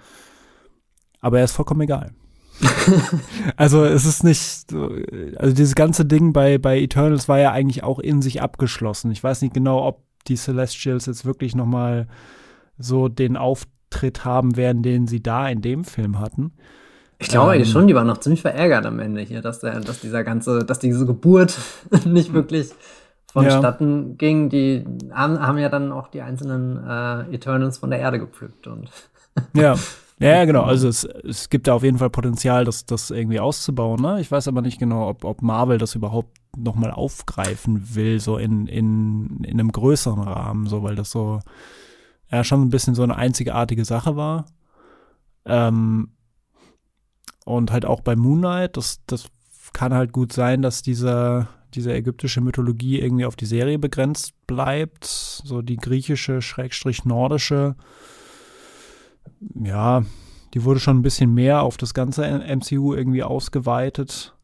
B: Aber er ist vollkommen egal. also es ist nicht, also dieses ganze Ding bei, bei Eternals war ja eigentlich auch in sich abgeschlossen. Ich weiß nicht genau, ob die Celestials jetzt wirklich noch mal so den Auftritt haben werden, den sie da in dem Film hatten.
A: Ich glaube ähm, schon, die waren noch ziemlich verärgert am Ende hier, dass, der, dass dieser ganze, dass diese Geburt nicht wirklich vonstatten ja. ging. Die haben, haben, ja dann auch die einzelnen äh, Eternals von der Erde gepflückt und
B: ja. Ja, genau. Also es, es gibt da auf jeden Fall Potenzial, das, das irgendwie auszubauen. Ne? Ich weiß aber nicht genau, ob, ob Marvel das überhaupt noch mal aufgreifen will, so in, in, in einem größeren Rahmen, so weil das so ja schon ein bisschen so eine einzigartige Sache war. Ähm, und halt auch bei Moon Knight, das, das kann halt gut sein, dass dieser, diese ägyptische Mythologie irgendwie auf die Serie begrenzt bleibt. So die griechische, schrägstrich nordische, ja, die wurde schon ein bisschen mehr auf das ganze MCU irgendwie ausgeweitet.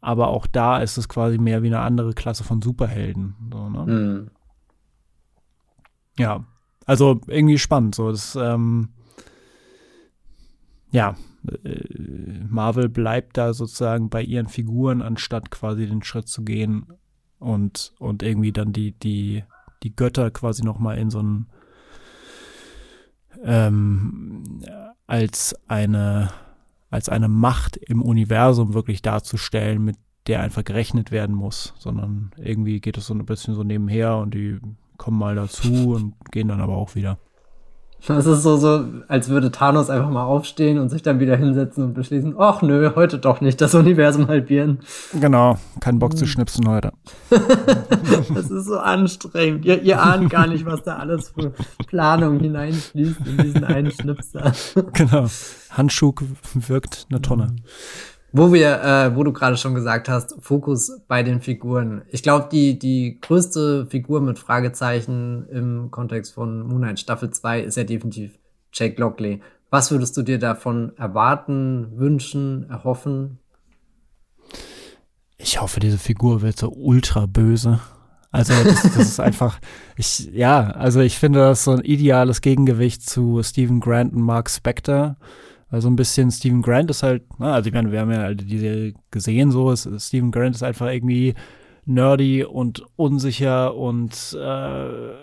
B: Aber auch da ist es quasi mehr wie eine andere Klasse von Superhelden. So, ne? mhm. Ja, also irgendwie spannend. So, das, ähm, ja, äh, Marvel bleibt da sozusagen bei ihren Figuren, anstatt quasi den Schritt zu gehen und, und irgendwie dann die, die, die Götter quasi nochmal in so ein ähm, als eine als eine Macht im Universum wirklich darzustellen, mit der einfach gerechnet werden muss, sondern irgendwie geht es so ein bisschen so nebenher und die kommen mal dazu und gehen dann aber auch wieder.
A: Das ist so, so, als würde Thanos einfach mal aufstehen und sich dann wieder hinsetzen und beschließen, ach nö, heute doch nicht das Universum halbieren.
B: Genau, kein Bock zu schnipsen heute.
A: das ist so anstrengend. Ihr, ihr ahnt gar nicht, was da alles für Planung hineinfließt in diesen einen Schnipser.
B: genau. Handschuh wirkt eine Tonne.
A: Wo wir, äh, wo du gerade schon gesagt hast, Fokus bei den Figuren. Ich glaube, die, die größte Figur mit Fragezeichen im Kontext von Moon Knight Staffel 2 ist ja definitiv Jake Lockley. Was würdest du dir davon erwarten, wünschen, erhoffen?
B: Ich hoffe, diese Figur wird so ultra böse. Also das, das ist einfach, ich, ja, also ich finde das so ein ideales Gegengewicht zu Stephen Grant und Mark Spector also ein bisschen Stephen Grant ist halt, ne, also ich meine, wir haben ja die Serie gesehen, so ist Stephen Grant ist einfach irgendwie nerdy und unsicher und äh,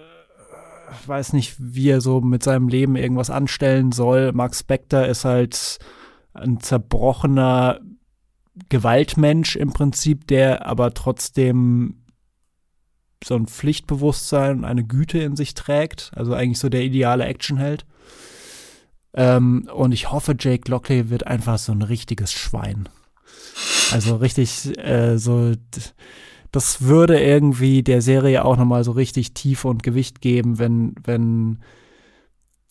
B: weiß nicht, wie er so mit seinem Leben irgendwas anstellen soll. Mark Spector ist halt ein zerbrochener Gewaltmensch im Prinzip, der aber trotzdem so ein Pflichtbewusstsein und eine Güte in sich trägt. Also eigentlich so der ideale Actionheld. Ähm, und ich hoffe, Jake Lockley wird einfach so ein richtiges Schwein. Also richtig, äh, so, das würde irgendwie der Serie auch nochmal so richtig Tiefe und Gewicht geben, wenn, wenn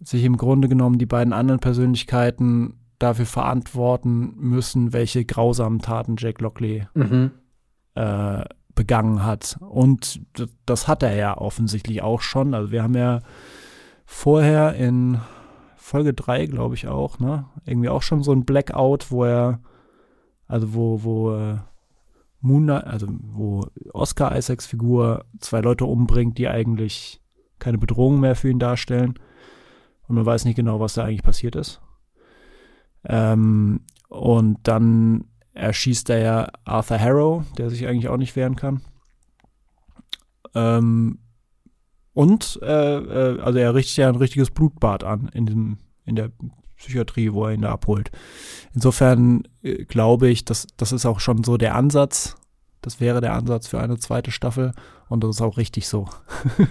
B: sich im Grunde genommen die beiden anderen Persönlichkeiten dafür verantworten müssen, welche grausamen Taten Jake Lockley mhm. äh, begangen hat. Und das hat er ja offensichtlich auch schon. Also wir haben ja vorher in Folge 3, glaube ich auch, ne? Irgendwie auch schon so ein Blackout, wo er, also wo, wo äh, Moon, also wo Oscar Isaacs Figur zwei Leute umbringt, die eigentlich keine Bedrohung mehr für ihn darstellen. Und man weiß nicht genau, was da eigentlich passiert ist. Ähm, und dann erschießt er ja Arthur Harrow, der sich eigentlich auch nicht wehren kann. Ähm, und äh, äh, also er richtet ja ein richtiges Blutbad an in, dem, in der Psychiatrie, wo er ihn da abholt. Insofern äh, glaube ich, dass das ist auch schon so der Ansatz. Das wäre der Ansatz für eine zweite Staffel und das ist auch richtig so.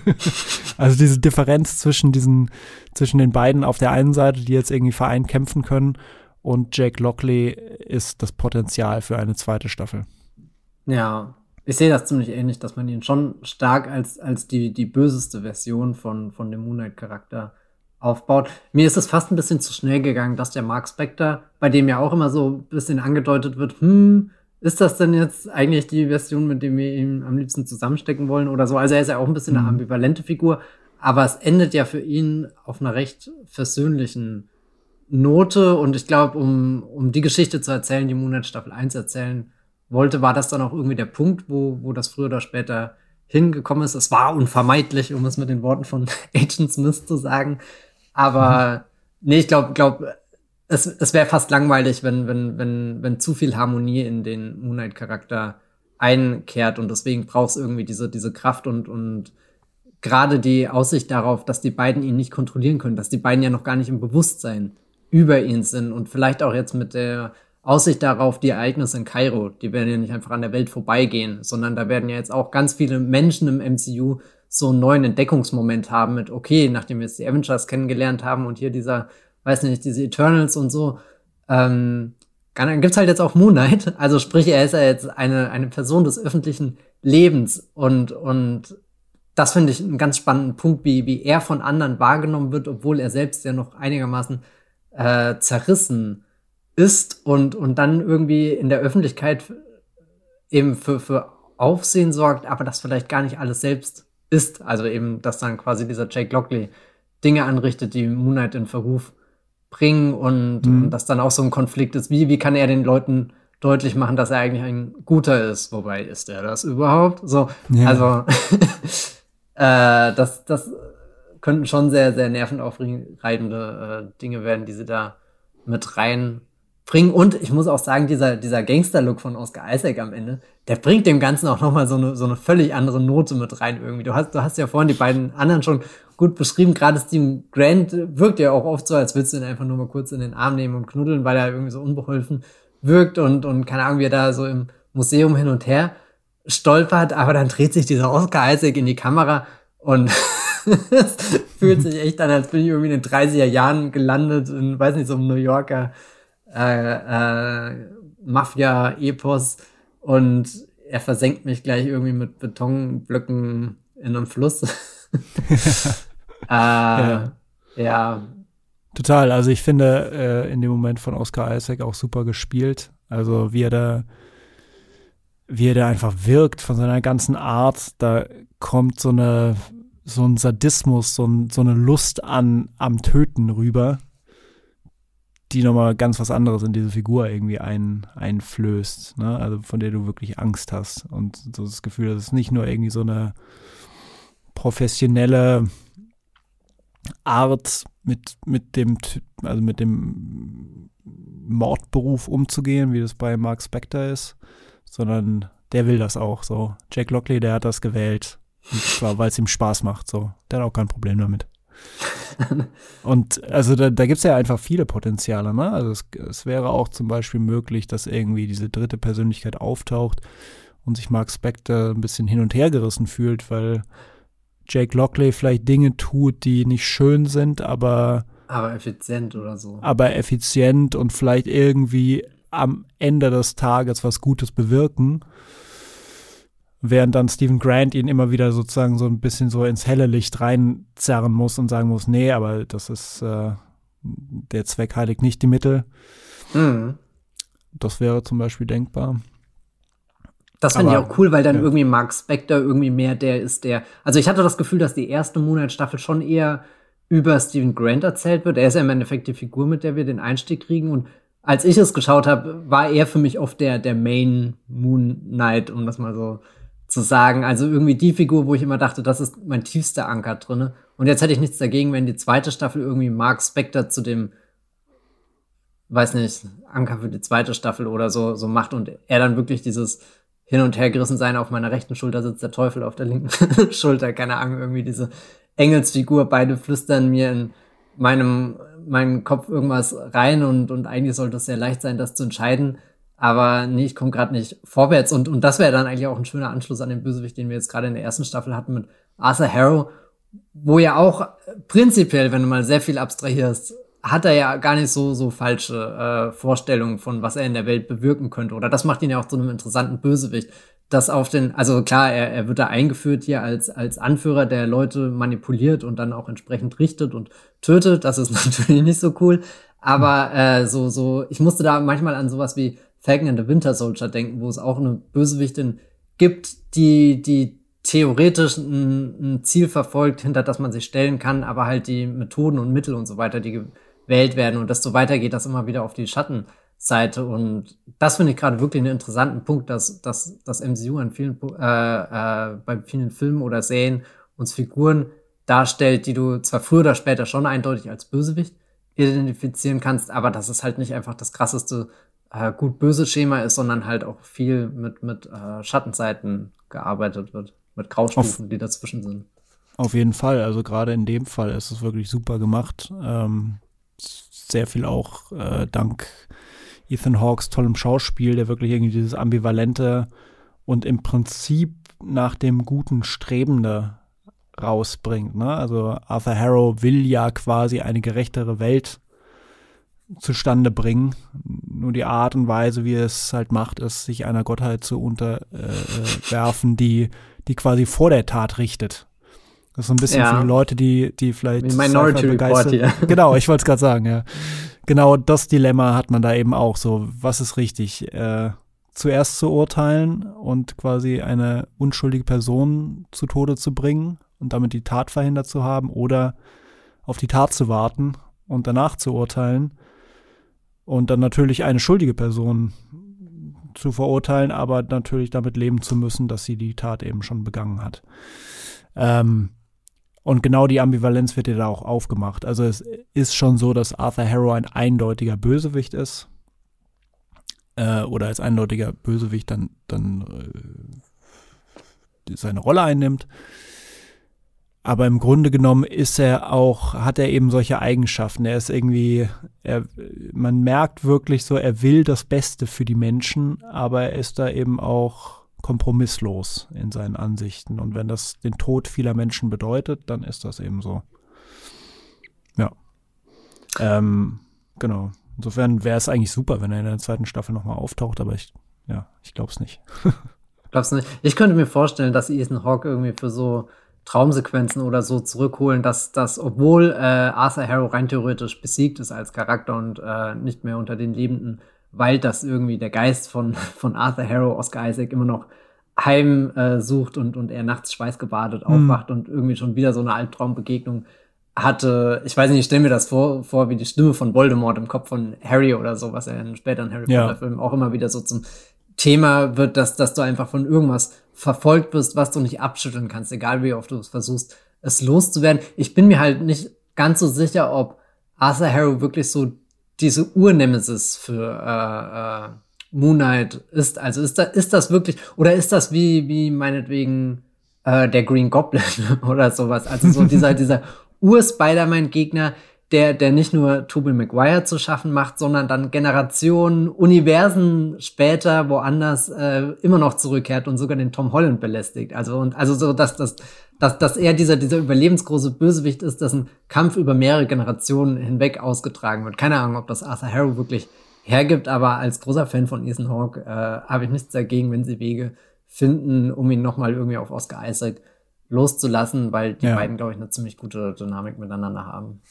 B: also diese Differenz zwischen diesen, zwischen den beiden auf der einen Seite, die jetzt irgendwie vereint kämpfen können und Jake Lockley ist das Potenzial für eine zweite Staffel.
A: Ja, ich sehe das ziemlich ähnlich, dass man ihn schon stark als, als die, die böseste Version von, von dem Moonlight-Charakter aufbaut. Mir ist es fast ein bisschen zu schnell gegangen, dass der Mark Spector, bei dem ja auch immer so ein bisschen angedeutet wird, hm, ist das denn jetzt eigentlich die Version, mit der wir ihn am liebsten zusammenstecken wollen oder so? Also er ist ja auch ein bisschen mhm. eine ambivalente Figur, aber es endet ja für ihn auf einer recht versöhnlichen Note und ich glaube, um, um die Geschichte zu erzählen, die Moonlight Staffel 1 erzählen wollte, war das dann auch irgendwie der Punkt, wo, wo das früher oder später hingekommen ist. Es war unvermeidlich, um es mit den Worten von Agent Smith zu sagen. Aber mhm. nee, ich glaube, glaub, es, es wäre fast langweilig, wenn, wenn, wenn, wenn zu viel Harmonie in den Moonlight-Charakter einkehrt und deswegen braucht es irgendwie diese, diese Kraft und, und gerade die Aussicht darauf, dass die beiden ihn nicht kontrollieren können, dass die beiden ja noch gar nicht im Bewusstsein über ihn sind und vielleicht auch jetzt mit der Aussicht darauf, die Ereignisse in Kairo, die werden ja nicht einfach an der Welt vorbeigehen, sondern da werden ja jetzt auch ganz viele Menschen im MCU so einen neuen Entdeckungsmoment haben mit, okay, nachdem wir jetzt die Avengers kennengelernt haben und hier dieser weiß nicht, diese Eternals und so. Ähm, dann gibt's halt jetzt auch Moon Knight. Also sprich, er ist ja jetzt eine, eine Person des öffentlichen Lebens und, und das finde ich einen ganz spannenden Punkt, wie, wie er von anderen wahrgenommen wird, obwohl er selbst ja noch einigermaßen äh, zerrissen ist und, und dann irgendwie in der Öffentlichkeit eben für, für Aufsehen sorgt, aber das vielleicht gar nicht alles selbst ist. Also eben, dass dann quasi dieser Jake Lockley Dinge anrichtet, die Moonlight in Verruf bringen und, mhm. und dass dann auch so ein Konflikt ist. Wie, wie kann er den Leuten deutlich machen, dass er eigentlich ein guter ist? Wobei, ist er das überhaupt? So, ja. also, äh, das, das könnten schon sehr, sehr nervenaufreibende äh, Dinge werden, die sie da mit rein bringen. Und ich muss auch sagen, dieser, dieser Gangster-Look von Oscar Isaac am Ende, der bringt dem Ganzen auch nochmal so eine, so eine völlig andere Note mit rein irgendwie. Du hast, du hast ja vorhin die beiden anderen schon gut beschrieben. Gerade Steven Grant wirkt ja auch oft so, als würdest du ihn einfach nur mal kurz in den Arm nehmen und knuddeln, weil er irgendwie so unbeholfen wirkt und, und keine Ahnung, wie er da so im Museum hin und her stolpert. Aber dann dreht sich dieser Oscar Isaac in die Kamera und fühlt sich echt an, als bin ich irgendwie in den 30er Jahren gelandet in, weiß nicht, so einem New Yorker äh, äh, Mafia-Epos und er versenkt mich gleich irgendwie mit Betonblöcken in einem Fluss. äh, ja. ja.
B: Total. Also ich finde äh, in dem Moment von Oscar Isaac auch super gespielt. Also wie er da, wie er da einfach wirkt von seiner ganzen Art. Da kommt so eine, so ein Sadismus, so, ein, so eine Lust an am Töten rüber die nochmal ganz was anderes in diese Figur irgendwie ein, einflößt, ne? Also von der du wirklich Angst hast. Und so das Gefühl, dass es nicht nur irgendwie so eine professionelle Art mit, mit dem, also mit dem Mordberuf umzugehen, wie das bei Mark Spector ist, sondern der will das auch so. Jack Lockley, der hat das gewählt. Und zwar, weil es ihm Spaß macht, so. Der hat auch kein Problem damit. und also da, da gibt es ja einfach viele Potenziale, ne? Also es, es wäre auch zum Beispiel möglich, dass irgendwie diese dritte Persönlichkeit auftaucht und sich Mark Spector ein bisschen hin und her gerissen fühlt, weil Jake Lockley vielleicht Dinge tut, die nicht schön sind, aber
A: aber effizient oder so.
B: Aber effizient und vielleicht irgendwie am Ende des Tages was Gutes bewirken während dann Stephen Grant ihn immer wieder sozusagen so ein bisschen so ins helle Licht reinzerren muss und sagen muss, nee, aber das ist äh, der Zweck heiligt nicht die Mittel. Mhm. Das wäre zum Beispiel denkbar.
A: Das finde ich auch cool, weil dann ja. irgendwie Mark Spector irgendwie mehr der ist, der. Also ich hatte das Gefühl, dass die erste Moonlight-Staffel schon eher über Stephen Grant erzählt wird. Er ist ja im Endeffekt die Figur, mit der wir den Einstieg kriegen. Und als ich es geschaut habe, war er für mich oft der, der Main Moon Knight, um das mal so zu sagen. Also irgendwie die Figur, wo ich immer dachte, das ist mein tiefster Anker drinne. Und jetzt hätte ich nichts dagegen, wenn die zweite Staffel irgendwie Mark Spector zu dem, weiß nicht, Anker für die zweite Staffel oder so, so macht und er dann wirklich dieses hin und her gerissen sein, auf meiner rechten Schulter sitzt der Teufel, auf der linken Schulter, keine Ahnung, irgendwie diese Engelsfigur, beide flüstern mir in meinem, meinen Kopf irgendwas rein und, und eigentlich sollte es sehr leicht sein, das zu entscheiden aber nee, ich komme gerade nicht vorwärts. Und, und das wäre dann eigentlich auch ein schöner Anschluss an den Bösewicht, den wir jetzt gerade in der ersten Staffel hatten mit Arthur Harrow, wo ja auch prinzipiell, wenn du mal sehr viel abstrahierst, hat er ja gar nicht so, so falsche äh, Vorstellungen von, was er in der Welt bewirken könnte. Oder das macht ihn ja auch zu einem interessanten Bösewicht. Das auf den, also klar, er, er wird da eingeführt hier als, als Anführer, der Leute manipuliert und dann auch entsprechend richtet und tötet. Das ist natürlich nicht so cool. Aber äh, so, so, ich musste da manchmal an sowas wie Falcon and the Winter Soldier denken, wo es auch eine Bösewichtin gibt, die, die theoretisch ein, ein, Ziel verfolgt, hinter das man sich stellen kann, aber halt die Methoden und Mittel und so weiter, die gewählt werden. Und desto weiter geht das immer wieder auf die Schattenseite. Und das finde ich gerade wirklich einen interessanten Punkt, dass, dass das MCU an vielen, äh, äh, bei vielen Filmen oder Serien uns Figuren darstellt, die du zwar früher oder später schon eindeutig als Bösewicht identifizieren kannst, aber das ist halt nicht einfach das krasseste äh, gut-böse Schema ist, sondern halt auch viel mit, mit äh, Schattenseiten gearbeitet wird, mit Graustufen, auf, die dazwischen sind.
B: Auf jeden Fall, also gerade in dem Fall ist es wirklich super gemacht. Ähm, sehr viel auch äh, dank Ethan Hawks tollem Schauspiel, der wirklich irgendwie dieses ambivalente und im Prinzip nach dem guten Strebende rausbringt. Ne? Also Arthur Harrow will ja quasi eine gerechtere Welt zustande bringen. Nur die Art und Weise, wie es halt macht, ist, sich einer Gottheit zu unterwerfen, äh, die, die quasi vor der Tat richtet. Das ist so ein bisschen ja. für die Leute, die, die vielleicht
A: Wie Minority Report hier.
B: Genau, ich wollte es gerade sagen, ja. Genau das Dilemma hat man da eben auch so. Was ist richtig? Äh, zuerst zu urteilen und quasi eine unschuldige Person zu Tode zu bringen und damit die Tat verhindert zu haben oder auf die Tat zu warten und danach zu urteilen und dann natürlich eine schuldige Person zu verurteilen, aber natürlich damit leben zu müssen, dass sie die Tat eben schon begangen hat. Ähm, und genau die Ambivalenz wird dir da auch aufgemacht. Also es ist schon so, dass Arthur Harrow ein eindeutiger Bösewicht ist. Äh, oder als eindeutiger Bösewicht dann, dann äh, seine Rolle einnimmt. Aber im Grunde genommen ist er auch, hat er eben solche Eigenschaften. Er ist irgendwie, er, man merkt wirklich so, er will das Beste für die Menschen, aber er ist da eben auch kompromisslos in seinen Ansichten. Und wenn das den Tod vieler Menschen bedeutet, dann ist das eben so. Ja. Ähm, genau. Insofern wäre es eigentlich super, wenn er in der zweiten Staffel nochmal auftaucht, aber ich, ja, ich glaube es nicht.
A: Glaubst du nicht? Ich könnte mir vorstellen, dass Ethan Hawke irgendwie für so Traumsequenzen oder so zurückholen, dass das, obwohl äh, Arthur Harrow rein theoretisch besiegt ist als Charakter und äh, nicht mehr unter den Lebenden weilt, dass irgendwie der Geist von, von Arthur Harrow, Oscar Isaac, immer noch heim äh, sucht und, und er nachts schweißgebadet mhm. aufwacht und irgendwie schon wieder so eine Albtraumbegegnung hatte. Ich weiß nicht, ich stelle mir das vor, vor wie die Stimme von Voldemort im Kopf von Harry oder so, was er in späteren Harry Potter Filmen auch immer wieder so zum Thema wird, dass, dass du einfach von irgendwas verfolgt bist, was du nicht abschütteln kannst, egal wie oft du es versuchst, es loszuwerden. Ich bin mir halt nicht ganz so sicher, ob Arthur Harrow wirklich so diese Urnemesis für äh, äh, Moon Knight ist. Also ist, da, ist das wirklich, oder ist das wie, wie meinetwegen äh, der Green Goblin oder sowas? Also so dieser, dieser Ur-Spider-Man-Gegner, der, der nicht nur Tobey Maguire zu schaffen macht, sondern dann Generationen, Universen später woanders äh, immer noch zurückkehrt und sogar den Tom Holland belästigt. Also und also so, dass, dass, dass, dass er dieser, dieser überlebensgroße Bösewicht ist, dessen Kampf über mehrere Generationen hinweg ausgetragen wird. Keine Ahnung, ob das Arthur Harrow wirklich hergibt, aber als großer Fan von Ethan Hawke äh, habe ich nichts dagegen, wenn sie Wege finden, um ihn nochmal irgendwie auf Oscar Isaac loszulassen, weil die ja. beiden, glaube ich, eine ziemlich gute Dynamik miteinander haben.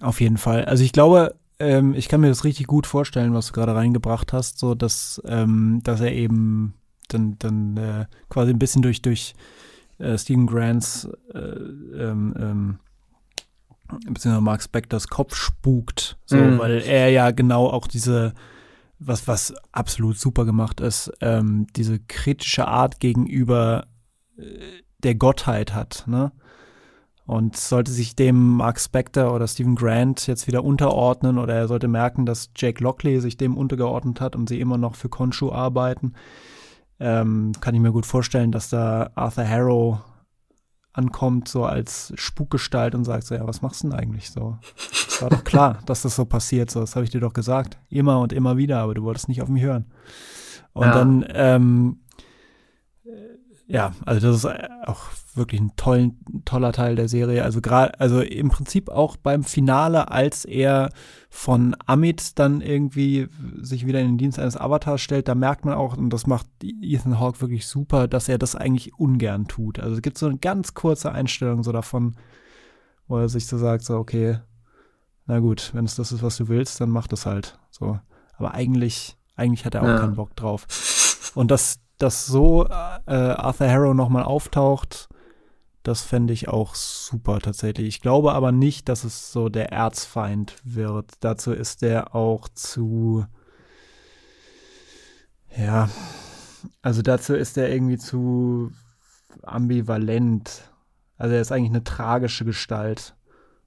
B: Auf jeden Fall. Also ich glaube, ähm, ich kann mir das richtig gut vorstellen, was du gerade reingebracht hast, so dass, ähm, dass er eben dann, dann äh, quasi ein bisschen durch, durch äh, Stephen Grants äh, ähm, ähm, beziehungsweise Mark Spectors Kopf spukt, so, mm. weil er ja genau auch diese, was, was absolut super gemacht ist, ähm, diese kritische Art gegenüber äh, der Gottheit hat, ne? Und sollte sich dem Mark Spector oder Stephen Grant jetzt wieder unterordnen oder er sollte merken, dass Jake Lockley sich dem untergeordnet hat und sie immer noch für Konshu arbeiten, ähm, kann ich mir gut vorstellen, dass da Arthur Harrow ankommt, so als Spukgestalt und sagt so, ja, was machst du denn eigentlich so? Es war doch klar, dass das so passiert, so, das habe ich dir doch gesagt. Immer und immer wieder, aber du wolltest nicht auf mich hören. Und ja. dann, ähm, ja, also das ist auch wirklich ein tollen, toller Teil der Serie. Also gerade, also im Prinzip auch beim Finale, als er von Amit dann irgendwie sich wieder in den Dienst eines Avatars stellt, da merkt man auch, und das macht Ethan Hawke wirklich super, dass er das eigentlich ungern tut. Also es gibt so eine ganz kurze Einstellung so davon, wo er sich so sagt, so, okay, na gut, wenn es das ist, was du willst, dann mach das halt. So. Aber eigentlich, eigentlich hat er auch ja. keinen Bock drauf. Und dass, dass so äh, Arthur Harrow nochmal auftaucht, das fände ich auch super tatsächlich. Ich glaube aber nicht, dass es so der Erzfeind wird. Dazu ist er auch zu. Ja. Also dazu ist er irgendwie zu ambivalent. Also er ist eigentlich eine tragische Gestalt.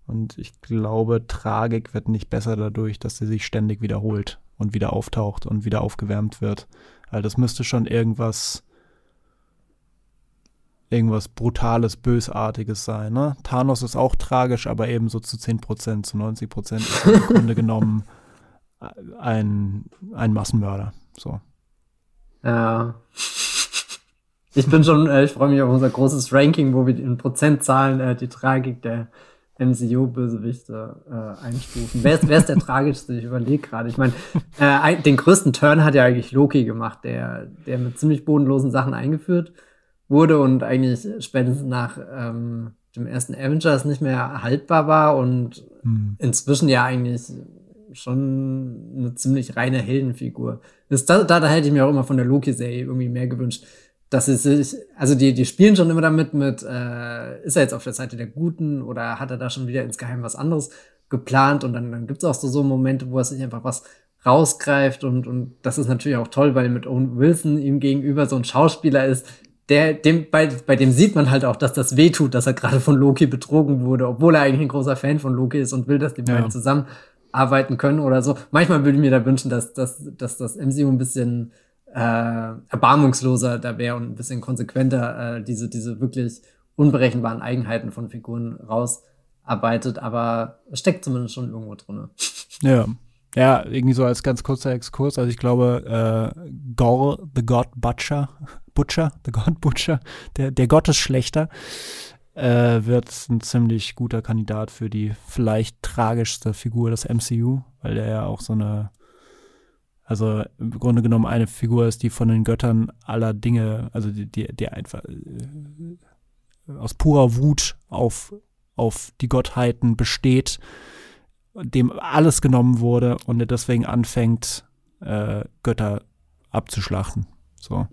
B: Und ich glaube, Tragik wird nicht besser dadurch, dass sie sich ständig wiederholt und wieder auftaucht und wieder aufgewärmt wird. Also das müsste schon irgendwas irgendwas Brutales, Bösartiges sein. Ne? Thanos ist auch tragisch, aber eben so zu 10 Prozent, zu 90 Prozent ist im Grunde genommen ein, ein Massenmörder. So.
A: Ja. Ich bin schon, äh, ich freue mich auf unser großes Ranking, wo wir in Prozentzahlen äh, die Tragik der MCU-Bösewichte äh, einstufen. Wer ist, wer ist der tragischste? Ich überlege gerade. Ich meine, äh, den größten Turn hat ja eigentlich Loki gemacht, der, der mit ziemlich bodenlosen Sachen eingeführt wurde und eigentlich spätestens nach ähm, dem ersten Avengers nicht mehr haltbar war und hm. inzwischen ja eigentlich schon eine ziemlich reine Heldenfigur. Das, da, da, da hätte ich mir auch immer von der Loki-Serie irgendwie mehr gewünscht dass sie sich, also die, die spielen schon immer damit mit, äh, ist er jetzt auf der Seite der Guten oder hat er da schon wieder insgeheim was anderes geplant und dann, dann gibt es auch so, so Momente, wo er sich einfach was rausgreift und, und das ist natürlich auch toll, weil mit Owen Wilson ihm gegenüber so ein Schauspieler ist, der, dem, bei, bei dem sieht man halt auch, dass das wehtut, dass er gerade von Loki betrogen wurde, obwohl er eigentlich ein großer Fan von Loki ist und will, dass die ja. beiden zusammenarbeiten können oder so. Manchmal würde ich mir da wünschen, dass, dass, dass das MCU ein bisschen äh, erbarmungsloser da wäre und ein bisschen konsequenter äh, diese, diese wirklich unberechenbaren Eigenheiten von Figuren rausarbeitet, aber steckt zumindest schon irgendwo drin.
B: Ja. Ja, irgendwie so als ganz kurzer Exkurs. Also ich glaube, äh, Gore, the God Butcher, Butcher, the God Butcher, der, der Gottesschlechter, äh, wird ein ziemlich guter Kandidat für die vielleicht tragischste Figur des MCU, weil der ja auch so eine also im Grunde genommen eine Figur ist, die von den Göttern aller Dinge, also die, die, die einfach äh, aus purer Wut auf, auf die Gottheiten besteht, dem alles genommen wurde und der deswegen anfängt, äh, Götter abzuschlachten. So.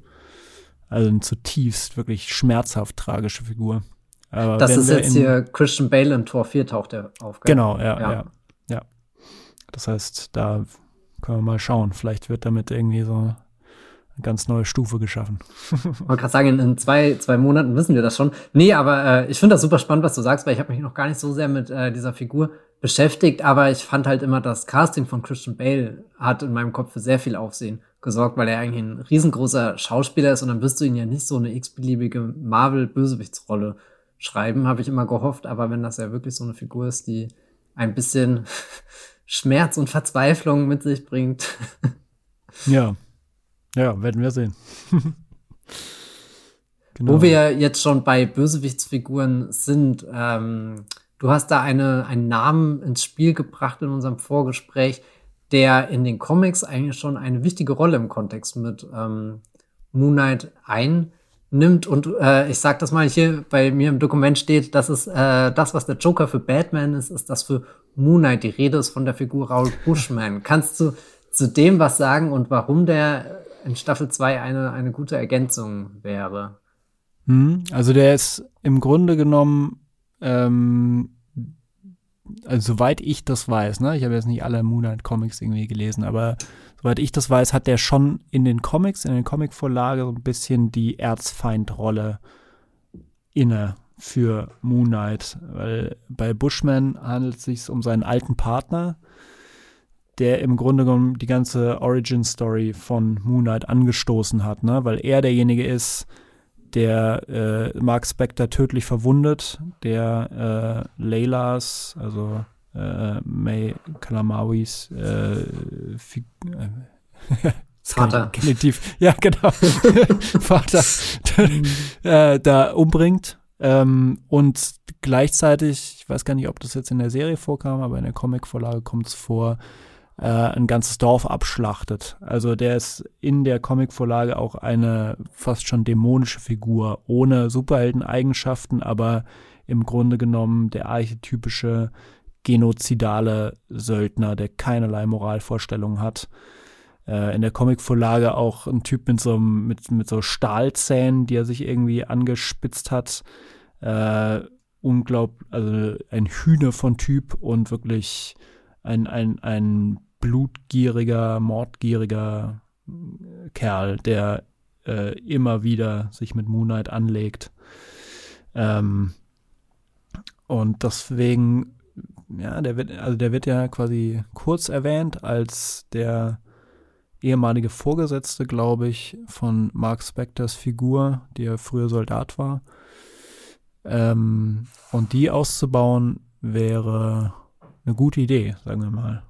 B: Also eine zutiefst wirklich schmerzhaft tragische Figur.
A: Aber das ist jetzt hier Christian Bale in Tor 4 taucht er auf.
B: Gell? Genau, ja, ja, ja, ja. Das heißt, da können wir mal schauen. Vielleicht wird damit irgendwie so eine ganz neue Stufe geschaffen.
A: Ich wollte gerade sagen, in zwei, zwei Monaten wissen wir das schon. Nee, aber äh, ich finde das super spannend, was du sagst, weil ich habe mich noch gar nicht so sehr mit äh, dieser Figur beschäftigt, aber ich fand halt immer, das Casting von Christian Bale hat in meinem Kopf für sehr viel Aufsehen gesorgt, weil er eigentlich ein riesengroßer Schauspieler ist und dann wirst du ihn ja nicht so eine x-beliebige Marvel-Bösewichtsrolle schreiben, habe ich immer gehofft, aber wenn das ja wirklich so eine Figur ist, die ein bisschen Schmerz und Verzweiflung mit sich bringt.
B: ja, ja, werden wir sehen.
A: genau. Wo wir jetzt schon bei Bösewichtsfiguren sind, ähm, du hast da eine, einen Namen ins Spiel gebracht in unserem Vorgespräch, der in den Comics eigentlich schon eine wichtige Rolle im Kontext mit ähm, Moon Knight einnimmt. Und äh, ich sag das mal hier, bei mir im Dokument steht, dass es äh, das, was der Joker für Batman ist, ist das für Moon Knight. Die Rede ist von der Figur Raul Bushman. Kannst du zu dem was sagen und warum der in Staffel 2 eine, eine gute Ergänzung wäre?
B: Hm, also der ist im Grunde genommen, ähm, also soweit ich das weiß, ne, ich habe jetzt nicht alle Moon Knight Comics irgendwie gelesen, aber soweit ich das weiß, hat der schon in den Comics, in den Comicvorlage so ein bisschen die Erzfeindrolle inne für Moon Knight, weil bei Bushman handelt es sich um seinen alten Partner, der im Grunde genommen die ganze Origin-Story von Moon Knight angestoßen hat, ne? weil er derjenige ist, der äh, Mark Spector tödlich verwundet, der äh, Laylas, also äh, May Kalamawis äh,
A: Vater.
B: Genitiv, ja genau, Vater, äh, da umbringt ähm, und gleichzeitig, ich weiß gar nicht, ob das jetzt in der Serie vorkam, aber in der Comicvorlage kommt es vor, äh, ein ganzes Dorf abschlachtet. Also der ist in der Comicvorlage auch eine fast schon dämonische Figur, ohne Superhelden-Eigenschaften, aber im Grunde genommen der archetypische genozidale Söldner, der keinerlei Moralvorstellungen hat. Äh, in der Comicvorlage auch ein Typ mit so, mit, mit so Stahlzähnen, die er sich irgendwie angespitzt hat. Äh, unglaublich, also ein Hühner von Typ und wirklich ein, ein, ein blutgieriger, mordgieriger Kerl, der äh, immer wieder sich mit Moonlight anlegt. Ähm, und deswegen, ja, der wird, also der wird ja quasi kurz erwähnt als der ehemalige Vorgesetzte, glaube ich, von Mark Spectors Figur, der früher Soldat war. Ähm, und die auszubauen wäre eine gute Idee, sagen wir mal,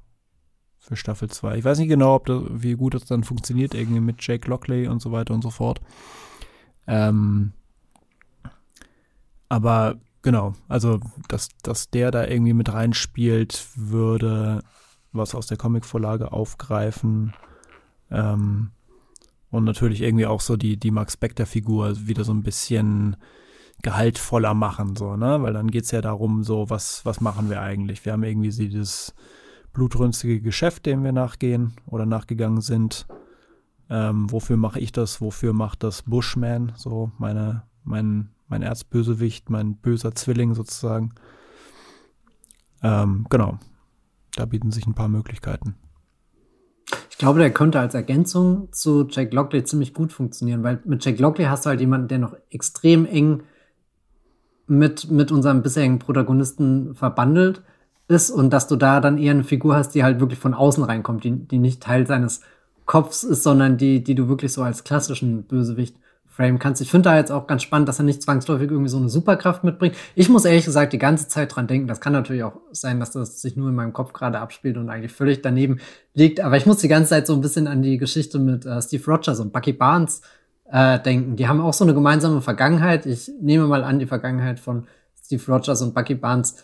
B: für Staffel 2. Ich weiß nicht genau, ob das, wie gut das dann funktioniert, irgendwie mit Jake Lockley und so weiter und so fort. Ähm, aber genau. Also, dass, dass der da irgendwie mit reinspielt, würde was aus der Comicvorlage aufgreifen. Ähm, und natürlich irgendwie auch so die, die Max Spector-Figur wieder so ein bisschen gehaltvoller machen, so, ne? Weil dann geht es ja darum, so, was, was machen wir eigentlich? Wir haben irgendwie dieses blutrünstige Geschäft, dem wir nachgehen oder nachgegangen sind. Ähm, wofür mache ich das? Wofür macht das Bushman? So, meine, mein, mein Erzbösewicht, mein böser Zwilling sozusagen. Ähm, genau. Da bieten sich ein paar Möglichkeiten.
A: Ich glaube, der könnte als Ergänzung zu Jack Lockley ziemlich gut funktionieren, weil mit Jack Lockley hast du halt jemanden, der noch extrem eng mit, mit unserem bisherigen Protagonisten verbandelt ist und dass du da dann eher eine Figur hast, die halt wirklich von außen reinkommt, die, die nicht Teil seines Kopfs ist, sondern die, die du wirklich so als klassischen Bösewicht frame kannst. Ich finde da jetzt auch ganz spannend, dass er nicht zwangsläufig irgendwie so eine Superkraft mitbringt. Ich muss ehrlich gesagt die ganze Zeit dran denken. Das kann natürlich auch sein, dass das sich nur in meinem Kopf gerade abspielt und eigentlich völlig daneben liegt. Aber ich muss die ganze Zeit so ein bisschen an die Geschichte mit äh, Steve Rogers und Bucky Barnes äh, denken. Die haben auch so eine gemeinsame Vergangenheit. Ich nehme mal an, die Vergangenheit von Steve Rogers und Bucky Barnes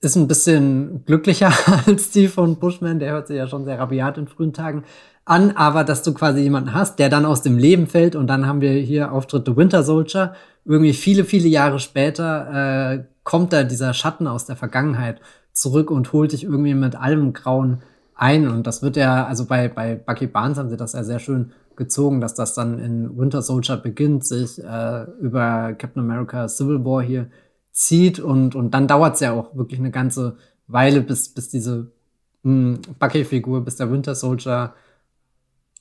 A: ist ein bisschen glücklicher als die von Bushman. Der hört sich ja schon sehr rabiat in frühen Tagen an, aber dass du quasi jemanden hast, der dann aus dem Leben fällt und dann haben wir hier Auftritt The Winter Soldier. Irgendwie viele, viele Jahre später äh, kommt da dieser Schatten aus der Vergangenheit zurück und holt dich irgendwie mit allem Grauen ein. Und das wird ja, also bei, bei Bucky Barnes haben sie das ja sehr schön gezogen, dass das dann in Winter Soldier beginnt, sich äh, über Captain America Civil War hier zieht und, und dann dauert es ja auch wirklich eine ganze Weile, bis, bis diese hm, Bucky-Figur, bis der Winter Soldier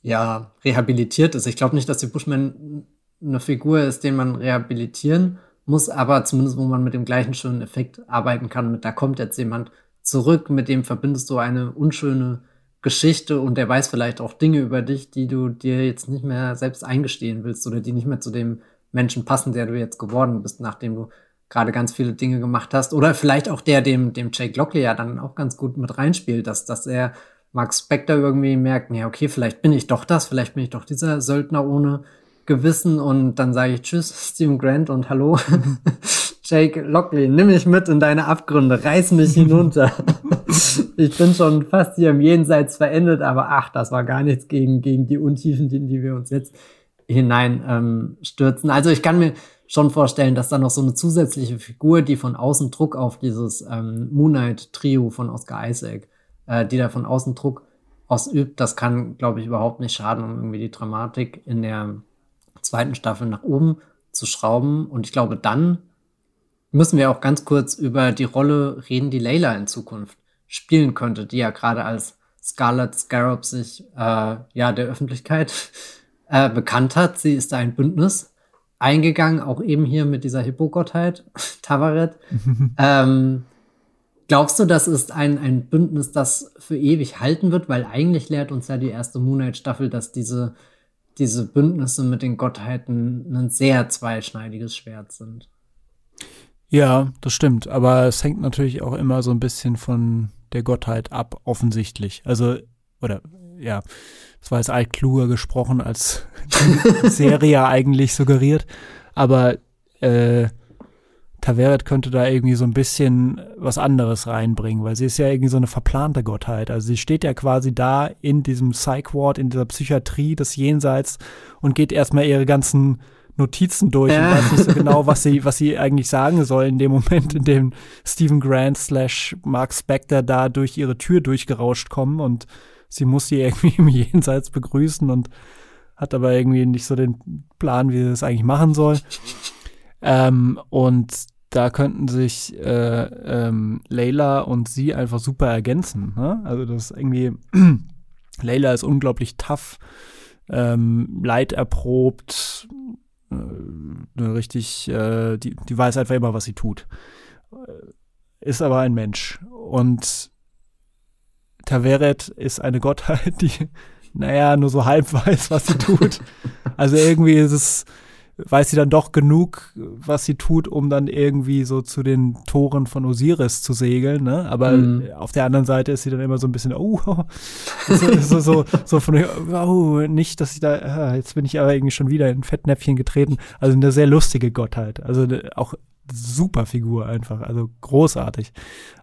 A: ja rehabilitiert ist. Ich glaube nicht, dass die Bushman eine Figur ist, den man rehabilitieren muss, aber zumindest, wo man mit dem gleichen schönen Effekt arbeiten kann. Mit da kommt jetzt jemand zurück, mit dem verbindest du eine unschöne Geschichte und der weiß vielleicht auch Dinge über dich, die du dir jetzt nicht mehr selbst eingestehen willst oder die nicht mehr zu dem Menschen passen, der du jetzt geworden bist, nachdem du gerade ganz viele Dinge gemacht hast. Oder vielleicht auch der, dem, dem Jake Lockley ja dann auch ganz gut mit reinspielt, dass, dass er Max Spector irgendwie merkt, ja, okay, vielleicht bin ich doch das, vielleicht bin ich doch dieser Söldner ohne Gewissen und dann sage ich Tschüss, Steven Grant und Hallo, Jake Lockley, nimm mich mit in deine Abgründe, reiß mich hinunter. ich bin schon fast hier im Jenseits verendet, aber ach, das war gar nichts gegen, gegen die Untiefen, in die wir uns jetzt hinein ähm, stürzen. Also ich kann mir schon vorstellen, dass da noch so eine zusätzliche Figur, die von außen Druck auf dieses ähm, Moonlight-Trio von Oscar Isaac, äh, die da von außen Druck ausübt, das kann, glaube ich, überhaupt nicht schaden, um irgendwie die Dramatik in der zweiten Staffel nach oben zu schrauben. Und ich glaube, dann müssen wir auch ganz kurz über die Rolle reden, die Layla in Zukunft spielen könnte, die ja gerade als Scarlet Scarab sich äh, ja der Öffentlichkeit äh, bekannt hat. Sie ist da ein Bündnis eingegangen, auch eben hier mit dieser Hippogottheit, Tavaret. ähm, glaubst du, das ist ein, ein Bündnis, das für ewig halten wird? Weil eigentlich lehrt uns ja die erste Moonlight-Staffel, dass diese, diese Bündnisse mit den Gottheiten ein sehr zweischneidiges Schwert sind.
B: Ja, das stimmt. Aber es hängt natürlich auch immer so ein bisschen von der Gottheit ab, offensichtlich. Also, oder ja, das war jetzt alt kluger gesprochen, als die Serie eigentlich suggeriert. Aber äh, Taveret könnte da irgendwie so ein bisschen was anderes reinbringen, weil sie ist ja irgendwie so eine verplante Gottheit. Also sie steht ja quasi da in diesem Psych Ward, in dieser Psychiatrie des Jenseits und geht erstmal ihre ganzen Notizen durch ja. und weiß nicht so genau, was sie, was sie eigentlich sagen soll in dem Moment, in dem Stephen Grant slash Mark Spector da durch ihre Tür durchgerauscht kommen und sie muss sie irgendwie im Jenseits begrüßen und hat aber irgendwie nicht so den Plan, wie sie das eigentlich machen soll. Ähm, und da könnten sich äh, ähm, Layla und sie einfach super ergänzen. Ne? Also das ist irgendwie, Layla ist unglaublich tough, ähm, leiderprobt, äh, richtig, äh, die, die weiß einfach immer, was sie tut. Äh, ist aber ein Mensch. Und Taveret ist eine Gottheit, die, naja, nur so halb weiß, was sie tut. Also irgendwie ist es, weiß sie dann doch genug, was sie tut, um dann irgendwie so zu den Toren von Osiris zu segeln, ne? Aber mhm. auf der anderen Seite ist sie dann immer so ein bisschen, oh, so, so, so, so von, oh, nicht, dass ich da, ah, jetzt bin ich aber irgendwie schon wieder in Fettnäpfchen getreten. Also eine sehr lustige Gottheit. Also auch super Figur einfach, also großartig.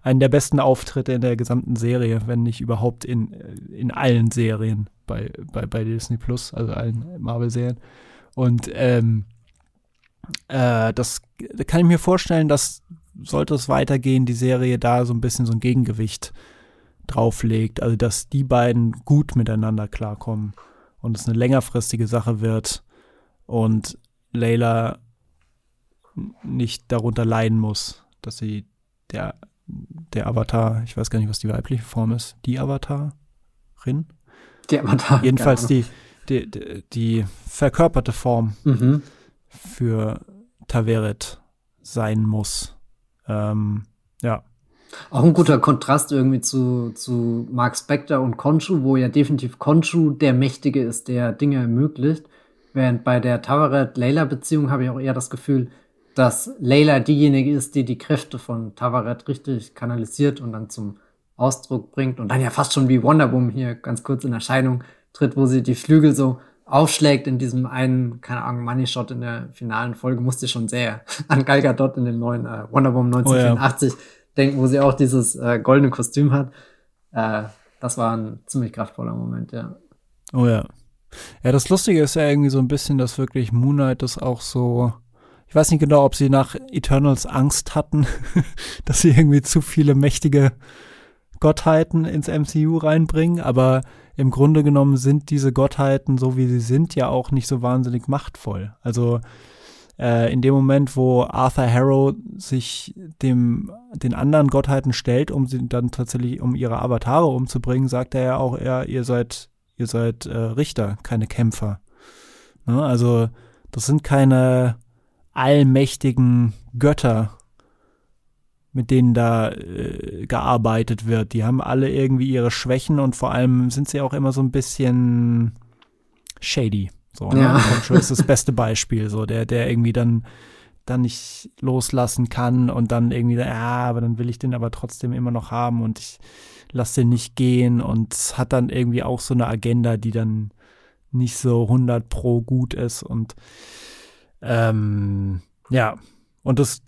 B: Einen der besten Auftritte in der gesamten Serie, wenn nicht überhaupt in, in allen Serien bei, bei, bei Disney Plus, also allen Marvel-Serien. Und ähm, äh, das da kann ich mir vorstellen, dass sollte es weitergehen, die Serie da so ein bisschen so ein Gegengewicht drauflegt, also dass die beiden gut miteinander klarkommen und es eine längerfristige Sache wird und Layla nicht darunter leiden muss, dass sie der, der Avatar, ich weiß gar nicht, was die weibliche Form ist, die Avatarin?
A: Die Avatar.
B: Jedenfalls die, die, die, die, verkörperte Form mhm. für Taveret sein muss. Ähm, ja.
A: Auch ein guter Kontrast irgendwie zu, zu Mark Spector und Konshu, wo ja definitiv Konshu der Mächtige ist, der Dinge ermöglicht. Während bei der Tavaret-Layla-Beziehung habe ich auch eher das Gefühl, dass Layla diejenige ist, die die Kräfte von Tavaret richtig kanalisiert und dann zum Ausdruck bringt und dann ja fast schon wie Wonder Woman hier ganz kurz in Erscheinung tritt, wo sie die Flügel so aufschlägt in diesem einen, keine Ahnung, Money Shot in der finalen Folge, musste schon sehr an Gal Gadot in dem neuen äh, Wonder Woman 1984 oh, ja. denken, wo sie auch dieses äh, goldene Kostüm hat. Äh, das war ein ziemlich kraftvoller Moment, ja.
B: Oh ja. Ja, das Lustige ist ja irgendwie so ein bisschen, dass wirklich Moonlight das auch so ich weiß nicht genau, ob sie nach Eternals Angst hatten, dass sie irgendwie zu viele mächtige Gottheiten ins MCU reinbringen, aber im Grunde genommen sind diese Gottheiten, so wie sie sind, ja auch nicht so wahnsinnig machtvoll. Also äh, in dem Moment, wo Arthur Harrow sich dem den anderen Gottheiten stellt, um sie dann tatsächlich um ihre Avatare umzubringen, sagt er ja auch, ja, ihr seid ihr seid äh, Richter, keine Kämpfer. Ne? Also das sind keine allmächtigen Götter, mit denen da äh, gearbeitet wird. Die haben alle irgendwie ihre Schwächen und vor allem sind sie auch immer so ein bisschen shady. So, ne? ja. Control ist das beste Beispiel, so der, der irgendwie dann dann nicht loslassen kann und dann irgendwie, ja, aber dann will ich den aber trotzdem immer noch haben und ich lasse den nicht gehen und hat dann irgendwie auch so eine Agenda, die dann nicht so 100 pro gut ist und ähm, ja, und das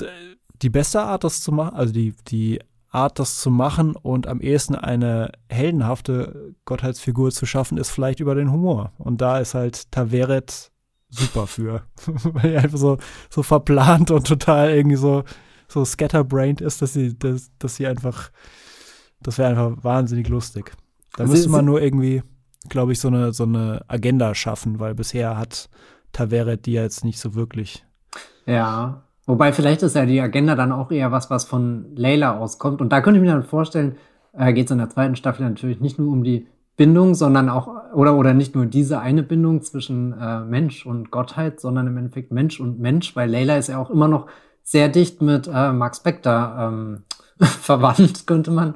B: die beste Art, das zu machen, also die, die Art, das zu machen und am ehesten eine heldenhafte Gottheitsfigur zu schaffen, ist vielleicht über den Humor. Und da ist halt Taveret super für. Weil er einfach so, so verplant und total irgendwie so, so scatterbrained ist, dass sie, dass, dass sie einfach, das wäre einfach wahnsinnig lustig. Da müsste man nur irgendwie, glaube ich, so eine, so eine Agenda schaffen, weil bisher hat Taveret die ja jetzt nicht so wirklich.
A: Ja, wobei vielleicht ist ja die Agenda dann auch eher was, was von Layla auskommt. Und da könnte ich mir dann vorstellen, äh, geht es in der zweiten Staffel natürlich nicht nur um die Bindung, sondern auch, oder, oder nicht nur diese eine Bindung zwischen äh, Mensch und Gottheit, sondern im Endeffekt Mensch und Mensch, weil Layla ist ja auch immer noch sehr dicht mit äh, Mark Spector ähm, verwandt, könnte man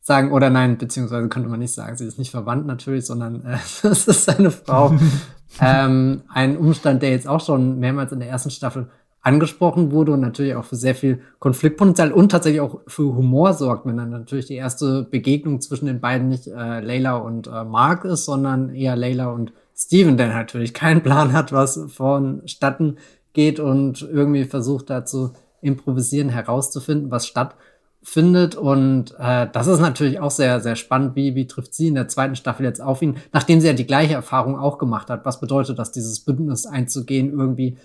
A: sagen. Oder nein, beziehungsweise könnte man nicht sagen, sie ist nicht verwandt natürlich, sondern äh, es ist seine Frau. ähm, ein Umstand, der jetzt auch schon mehrmals in der ersten Staffel angesprochen wurde und natürlich auch für sehr viel Konfliktpotenzial und tatsächlich auch für Humor sorgt, wenn dann natürlich die erste Begegnung zwischen den beiden nicht äh, Layla und äh, Mark ist, sondern eher Layla und Steven, der natürlich keinen Plan hat, was vonstatten geht und irgendwie versucht da zu improvisieren, herauszufinden, was stattfindet. Und äh, das ist natürlich auch sehr, sehr spannend. Wie, wie trifft sie in der zweiten Staffel jetzt auf ihn, nachdem sie ja die gleiche Erfahrung auch gemacht hat? Was bedeutet das, dieses Bündnis einzugehen, irgendwie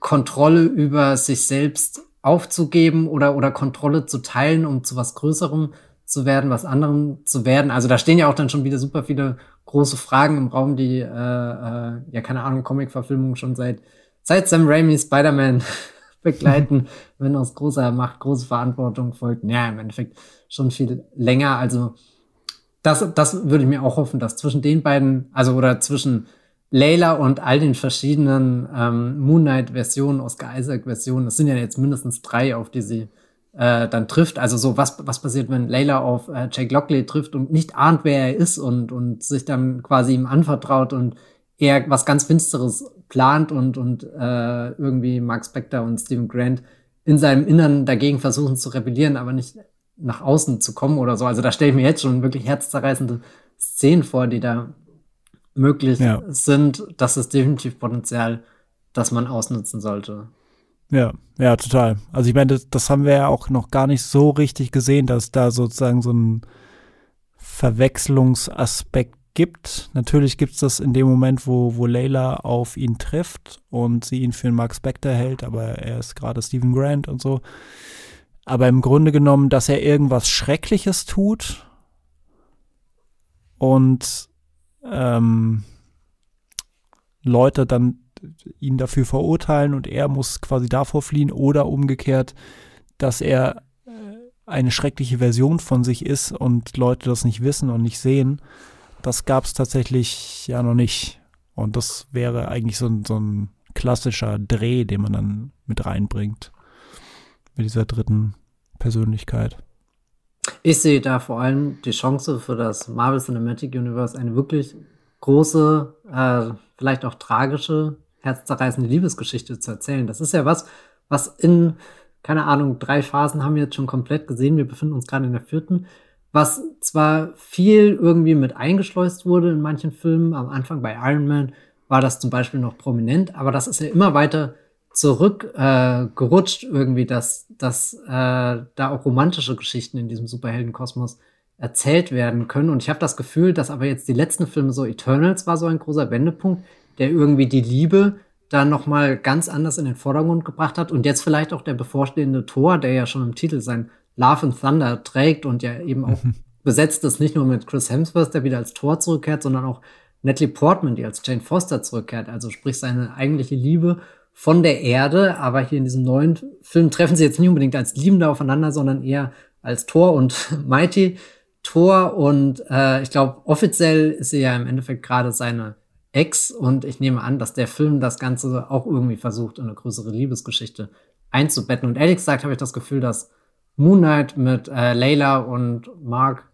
A: Kontrolle über sich selbst aufzugeben oder, oder Kontrolle zu teilen, um zu was Größerem zu werden, was anderem zu werden. Also da stehen ja auch dann schon wieder super viele große Fragen im Raum, die, äh, äh, ja, keine Ahnung, Comic-Verfilmungen schon seit, seit Sam Raimi Spider-Man begleiten, wenn aus großer Macht große Verantwortung folgt. Ja, im Endeffekt schon viel länger. Also das, das würde ich mir auch hoffen, dass zwischen den beiden, also oder zwischen Layla und all den verschiedenen ähm, Moon Knight-Versionen, Oscar Isaac-Versionen, das sind ja jetzt mindestens drei, auf die sie äh, dann trifft. Also so, was, was passiert, wenn Layla auf äh, Jake Lockley trifft und nicht ahnt, wer er ist und, und sich dann quasi ihm anvertraut und er was ganz Finsteres plant und, und äh, irgendwie Mark Spector und Stephen Grant in seinem Innern dagegen versuchen zu rebellieren, aber nicht nach außen zu kommen oder so. Also da stelle ich mir jetzt schon wirklich herzzerreißende Szenen vor, die da möglich ja. sind, das ist definitiv Potenzial, das man ausnutzen sollte.
B: Ja, ja, total. Also ich meine, das, das haben wir ja auch noch gar nicht so richtig gesehen, dass da sozusagen so ein Verwechslungsaspekt gibt. Natürlich gibt es das in dem Moment, wo, wo Layla auf ihn trifft und sie ihn für einen Mark Spector hält, aber er ist gerade Stephen Grant und so. Aber im Grunde genommen, dass er irgendwas Schreckliches tut und ähm, Leute dann ihn dafür verurteilen und er muss quasi davor fliehen oder umgekehrt, dass er äh, eine schreckliche Version von sich ist und Leute das nicht wissen und nicht sehen. Das gab es tatsächlich ja noch nicht. Und das wäre eigentlich so so ein klassischer Dreh, den man dann mit reinbringt. Mit dieser dritten Persönlichkeit.
A: Ich sehe da vor allem die Chance für das Marvel Cinematic Universe, eine wirklich große, äh, vielleicht auch tragische, herzzerreißende Liebesgeschichte zu erzählen. Das ist ja was, was in, keine Ahnung, drei Phasen haben wir jetzt schon komplett gesehen. Wir befinden uns gerade in der vierten was zwar viel irgendwie mit eingeschleust wurde in manchen Filmen, am Anfang bei Iron Man war das zum Beispiel noch prominent, aber das ist ja immer weiter zurückgerutscht äh, irgendwie, dass, dass äh, da auch romantische Geschichten in diesem Superheldenkosmos erzählt werden können. Und ich habe das Gefühl, dass aber jetzt die letzten Filme, so Eternals war so ein großer Wendepunkt, der irgendwie die Liebe da noch mal ganz anders in den Vordergrund gebracht hat. Und jetzt vielleicht auch der bevorstehende Tor, der ja schon im Titel sein Love and Thunder trägt und ja eben auch mhm. besetzt ist, nicht nur mit Chris Hemsworth, der wieder als Tor zurückkehrt, sondern auch Natalie Portman, die als Jane Foster zurückkehrt. Also sprich seine eigentliche Liebe von der Erde. Aber hier in diesem neuen Film treffen sie jetzt nicht unbedingt als Liebende aufeinander, sondern eher als Thor und Mighty Thor. Und äh, ich glaube, offiziell ist sie ja im Endeffekt gerade seine Ex. Und ich nehme an, dass der Film das Ganze auch irgendwie versucht, in eine größere Liebesgeschichte einzubetten. Und ehrlich gesagt habe ich das Gefühl, dass Moon Knight mit äh, Layla und Mark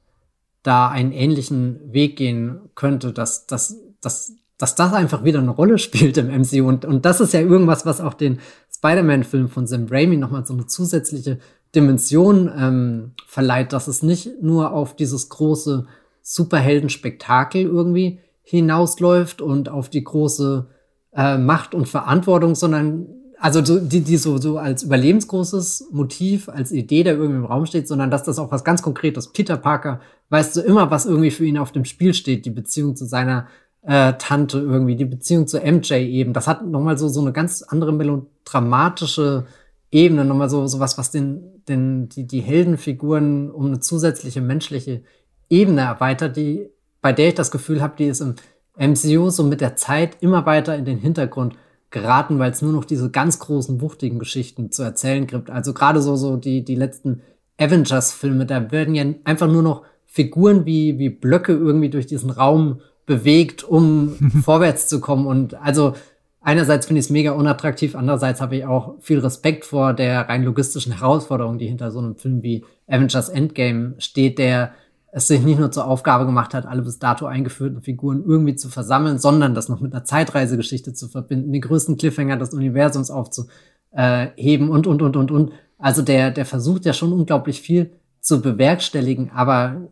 A: da einen ähnlichen Weg gehen könnte, dass, dass, dass, dass das einfach wieder eine Rolle spielt im MCU. Und, und das ist ja irgendwas, was auch den Spider-Man-Film von Sam Raimi nochmal so eine zusätzliche Dimension ähm, verleiht, dass es nicht nur auf dieses große Superheldenspektakel irgendwie hinausläuft und auf die große äh, Macht und Verantwortung, sondern also so, die, die so, so als überlebensgroßes Motiv, als Idee, der irgendwie im Raum steht, sondern dass das auch was ganz Konkretes. Peter Parker weißt du immer, was irgendwie für ihn auf dem Spiel steht, die Beziehung zu seiner äh, Tante irgendwie, die Beziehung zu MJ eben. Das hat nochmal so, so eine ganz andere melodramatische Ebene, nochmal so, so was, was den, den, die, die Heldenfiguren um eine zusätzliche menschliche Ebene erweitert, die, bei der ich das Gefühl habe, die ist im MCU so mit der Zeit immer weiter in den Hintergrund geraten, weil es nur noch diese ganz großen, wuchtigen Geschichten zu erzählen gibt. Also gerade so, so die, die letzten Avengers-Filme, da werden ja einfach nur noch Figuren wie, wie Blöcke irgendwie durch diesen Raum bewegt, um vorwärts zu kommen. Und also einerseits finde ich es mega unattraktiv, andererseits habe ich auch viel Respekt vor der rein logistischen Herausforderung, die hinter so einem Film wie Avengers Endgame steht, der es sich nicht nur zur Aufgabe gemacht hat, alle bis dato eingeführten Figuren irgendwie zu versammeln, sondern das noch mit einer Zeitreisegeschichte zu verbinden, den größten Cliffhanger des Universums aufzuheben und, und, und, und, und. Also der, der versucht ja schon unglaublich viel zu bewerkstelligen, aber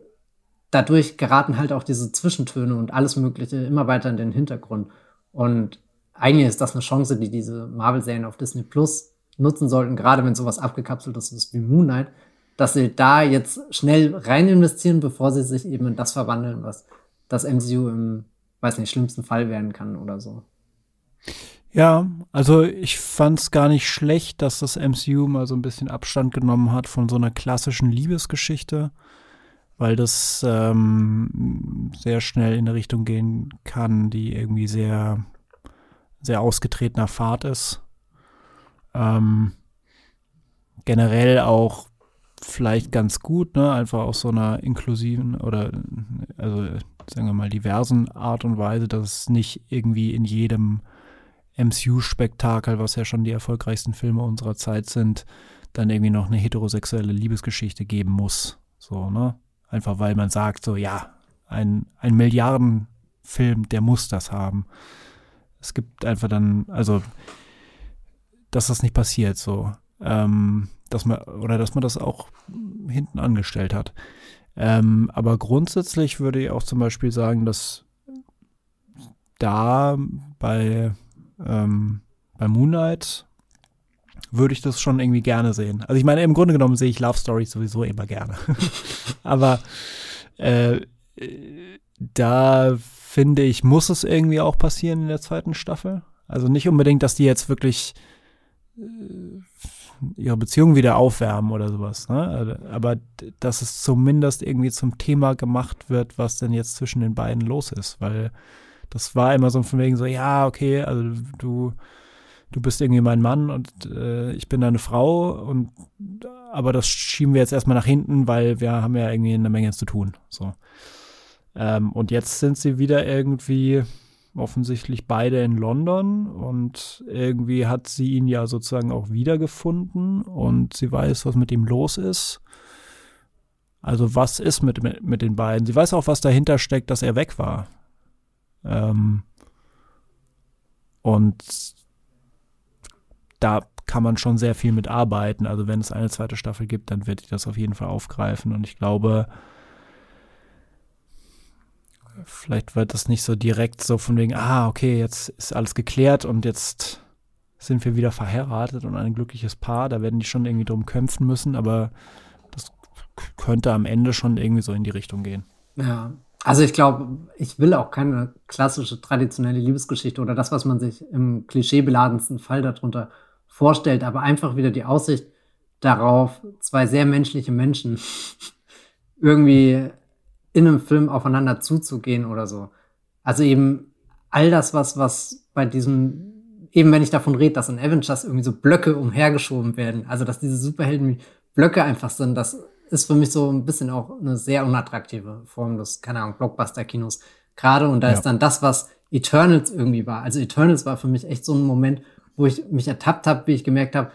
A: dadurch geraten halt auch diese Zwischentöne und alles Mögliche immer weiter in den Hintergrund. Und eigentlich ist das eine Chance, die diese Marvel-Serien auf Disney Plus nutzen sollten, gerade wenn sowas abgekapseltes ist wie Moon Knight, dass sie da jetzt schnell rein investieren, bevor sie sich eben in das verwandeln, was das MCU im, weiß nicht, schlimmsten Fall werden kann oder so.
B: Ja, also ich fand es gar nicht schlecht, dass das MCU mal so ein bisschen Abstand genommen hat von so einer klassischen Liebesgeschichte, weil das ähm, sehr schnell in eine Richtung gehen kann, die irgendwie sehr, sehr ausgetretener Fahrt ist. Ähm, generell auch vielleicht ganz gut, ne? Einfach aus so einer inklusiven oder also sagen wir mal diversen Art und Weise, dass es nicht irgendwie in jedem MCU-Spektakel, was ja schon die erfolgreichsten Filme unserer Zeit sind, dann irgendwie noch eine heterosexuelle Liebesgeschichte geben muss. So, ne? Einfach weil man sagt, so, ja, ein, ein Milliardenfilm, der muss das haben. Es gibt einfach dann, also, dass das nicht passiert, so. Ähm, dass man, oder dass man das auch hinten angestellt hat. Ähm, aber grundsätzlich würde ich auch zum Beispiel sagen, dass da bei, ähm, bei Moonlight würde ich das schon irgendwie gerne sehen. Also ich meine, im Grunde genommen sehe ich Love Stories sowieso immer gerne. Aber äh, da finde ich, muss es irgendwie auch passieren in der zweiten Staffel. Also nicht unbedingt, dass die jetzt wirklich äh, ihre Beziehung wieder aufwärmen oder sowas. Ne? Aber dass es zumindest irgendwie zum Thema gemacht wird, was denn jetzt zwischen den beiden los ist. Weil das war immer so von wegen so, ja, okay, also du, du bist irgendwie mein Mann und äh, ich bin deine Frau und aber das schieben wir jetzt erstmal nach hinten, weil wir haben ja irgendwie eine Menge zu tun. So. Ähm, und jetzt sind sie wieder irgendwie offensichtlich beide in London und irgendwie hat sie ihn ja sozusagen auch wiedergefunden und sie weiß, was mit ihm los ist. Also was ist mit, mit, mit den beiden? Sie weiß auch, was dahinter steckt, dass er weg war. Ähm, und da kann man schon sehr viel mit arbeiten. Also wenn es eine zweite Staffel gibt, dann wird die das auf jeden Fall aufgreifen. Und ich glaube, vielleicht wird das nicht so direkt so von wegen, ah, okay, jetzt ist alles geklärt und jetzt sind wir wieder verheiratet und ein glückliches Paar. Da werden die schon irgendwie drum kämpfen müssen, aber das könnte am Ende schon irgendwie so in die Richtung gehen.
A: Ja, also ich glaube, ich will auch keine klassische traditionelle Liebesgeschichte oder das, was man sich im klischeebeladensten Fall darunter vorstellt, aber einfach wieder die Aussicht darauf, zwei sehr menschliche Menschen irgendwie in einem Film aufeinander zuzugehen oder so. Also eben all das, was, was bei diesem, eben wenn ich davon rede, dass in Avengers irgendwie so Blöcke umhergeschoben werden, also dass diese Superhelden Blöcke einfach sind, das ist für mich so ein bisschen auch eine sehr unattraktive Form des, keine Ahnung, Blockbuster-Kinos gerade. Und da ja. ist dann das, was Eternals irgendwie war. Also Eternals war für mich echt so ein Moment, wo ich mich ertappt habe, wie ich gemerkt habe,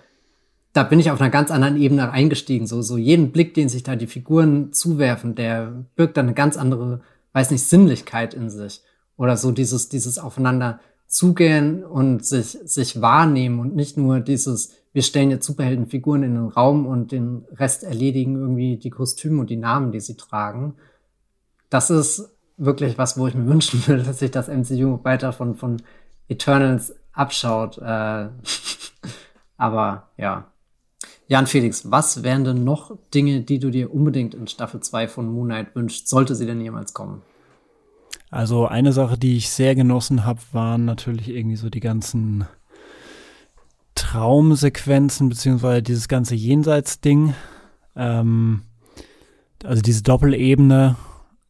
A: da bin ich auf einer ganz anderen Ebene eingestiegen. So, so jeden Blick, den sich da die Figuren zuwerfen, der birgt dann eine ganz andere, weiß nicht, Sinnlichkeit in sich. Oder so dieses, dieses aufeinander zugehen und sich, sich wahrnehmen und nicht nur dieses, wir stellen jetzt Superheldenfiguren in den Raum und den Rest erledigen irgendwie die Kostüme und die Namen, die sie tragen. Das ist wirklich was, wo ich mir wünschen würde, dass sich das MCU weiter von, von Eternals abschaut. Äh, aber ja. Jan Felix, was wären denn noch Dinge, die du dir unbedingt in Staffel 2 von Moon Knight wünschst, sollte sie denn jemals kommen?
B: Also eine Sache, die ich sehr genossen habe, waren natürlich irgendwie so die ganzen Traumsequenzen, beziehungsweise dieses ganze Jenseits-Ding. Ähm, also diese Doppelebene,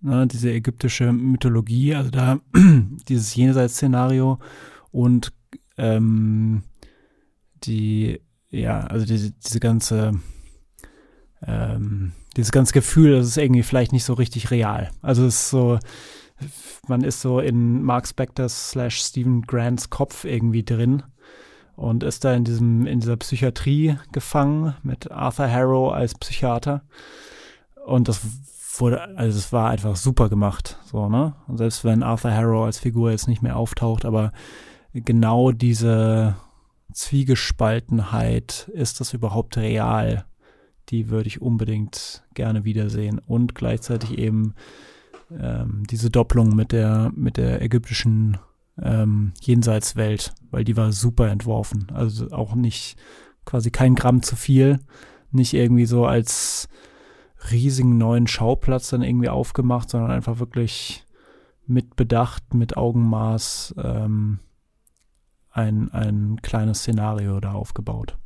B: ne, diese ägyptische Mythologie, also da dieses Jenseits-Szenario und ähm, die ja, also diese, diese ganze, ähm, dieses ganze Gefühl, das ist irgendwie vielleicht nicht so richtig real. Also es ist so, man ist so in Mark Spectors slash Stephen Grants Kopf irgendwie drin und ist da in diesem, in dieser Psychiatrie gefangen mit Arthur Harrow als Psychiater. Und das wurde, also es war einfach super gemacht, so, ne? Und selbst wenn Arthur Harrow als Figur jetzt nicht mehr auftaucht, aber genau diese, Zwiegespaltenheit, ist das überhaupt real? Die würde ich unbedingt gerne wiedersehen. Und gleichzeitig eben ähm, diese Doppelung mit der, mit der ägyptischen ähm, Jenseitswelt, weil die war super entworfen. Also auch nicht quasi kein Gramm zu viel, nicht irgendwie so als riesigen neuen Schauplatz dann irgendwie aufgemacht, sondern einfach wirklich mit Bedacht, mit Augenmaß ähm, ein, ein kleines Szenario da aufgebaut.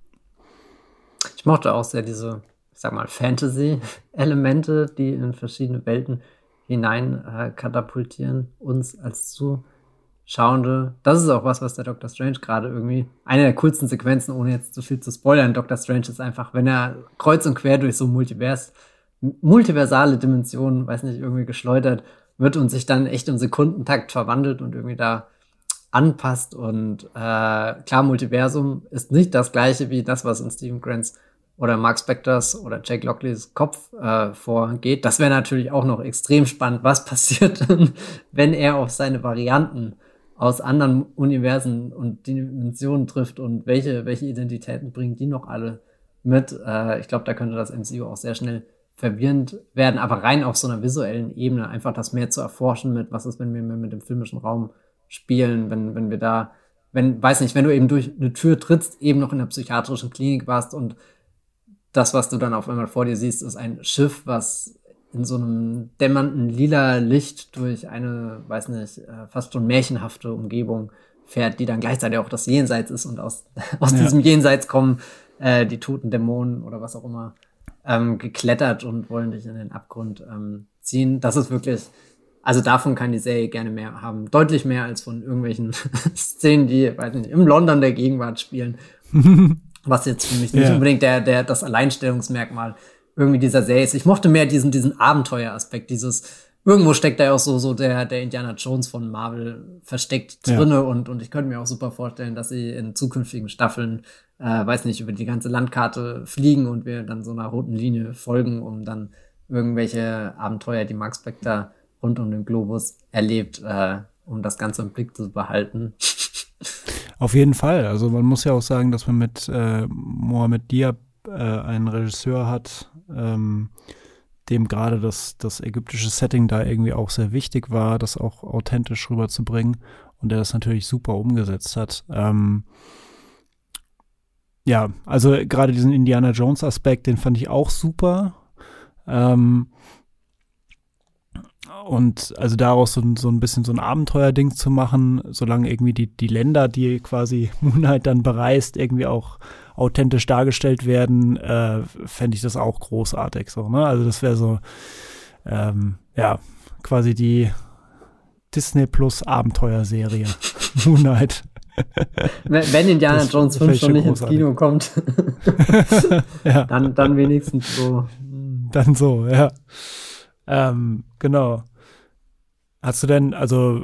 A: Ich mochte auch sehr diese, ich sag mal, Fantasy-Elemente, die in verschiedene Welten hinein äh, katapultieren, uns als Zuschauende. Das ist auch was, was der Doctor Strange gerade irgendwie, eine der coolsten Sequenzen, ohne jetzt zu viel zu spoilern, Doctor Strange ist einfach, wenn er kreuz und quer durch so Multivers, multiversale Dimensionen, weiß nicht, irgendwie geschleudert wird und sich dann echt im Sekundentakt verwandelt und irgendwie da anpasst. Und äh, klar, Multiversum ist nicht das gleiche wie das, was in Stephen Grants oder Mark Spectors oder Jake Lockleys Kopf äh, vorgeht. Das wäre natürlich auch noch extrem spannend, was passiert, wenn er auf seine Varianten aus anderen Universen und Dimensionen trifft und welche, welche Identitäten bringen die noch alle mit. Äh, ich glaube, da könnte das MCU auch sehr schnell verwirrend werden, aber rein auf so einer visuellen Ebene einfach das mehr zu erforschen mit, was ist, wenn wir mit dem filmischen Raum spielen, wenn, wenn wir da wenn, weiß nicht, wenn du eben durch eine Tür trittst, eben noch in der psychiatrischen Klinik warst und das, was du dann auf einmal vor dir siehst, ist ein Schiff, was in so einem dämmernden lila Licht durch eine, weiß nicht, äh, fast schon märchenhafte Umgebung fährt, die dann gleichzeitig auch das Jenseits ist und aus, aus ja. diesem Jenseits kommen äh, die toten Dämonen oder was auch immer ähm, geklettert und wollen dich in den Abgrund ähm, ziehen. Das ist wirklich, also davon kann die Serie gerne mehr haben. Deutlich mehr als von irgendwelchen Szenen, die, weiß nicht, im London der Gegenwart spielen. was jetzt für mich nicht ja. unbedingt der, der, das Alleinstellungsmerkmal irgendwie dieser Serie ist. Ich mochte mehr diesen, diesen Abenteueraspekt, dieses, irgendwo steckt da ja auch so, so der, der Indiana Jones von Marvel versteckt drinne ja. und, und ich könnte mir auch super vorstellen, dass sie in zukünftigen Staffeln, äh, weiß nicht, über die ganze Landkarte fliegen und wir dann so einer roten Linie folgen, um dann irgendwelche Abenteuer, die Max Spector rund um den Globus erlebt, äh, um das Ganze im Blick zu behalten.
B: Auf jeden Fall. Also man muss ja auch sagen, dass man mit äh, Mohamed Diab äh, einen Regisseur hat, ähm, dem gerade das, das ägyptische Setting da irgendwie auch sehr wichtig war, das auch authentisch rüberzubringen und der das natürlich super umgesetzt hat. Ähm, ja, also gerade diesen Indiana Jones Aspekt, den fand ich auch super. Ähm, und also daraus so, so ein bisschen so ein Abenteuerding zu machen, solange irgendwie die, die Länder, die quasi Moonlight dann bereist, irgendwie auch authentisch dargestellt werden, äh, fände ich das auch großartig. So, ne? Also das wäre so, ähm, ja, quasi die Disney Plus Abenteuerserie. Moonlight.
A: Wenn Indiana das Jones 5 schon nicht großartig. ins Kino kommt, ja. dann, dann wenigstens so.
B: Dann so, ja. Ähm, genau. Hast du denn, also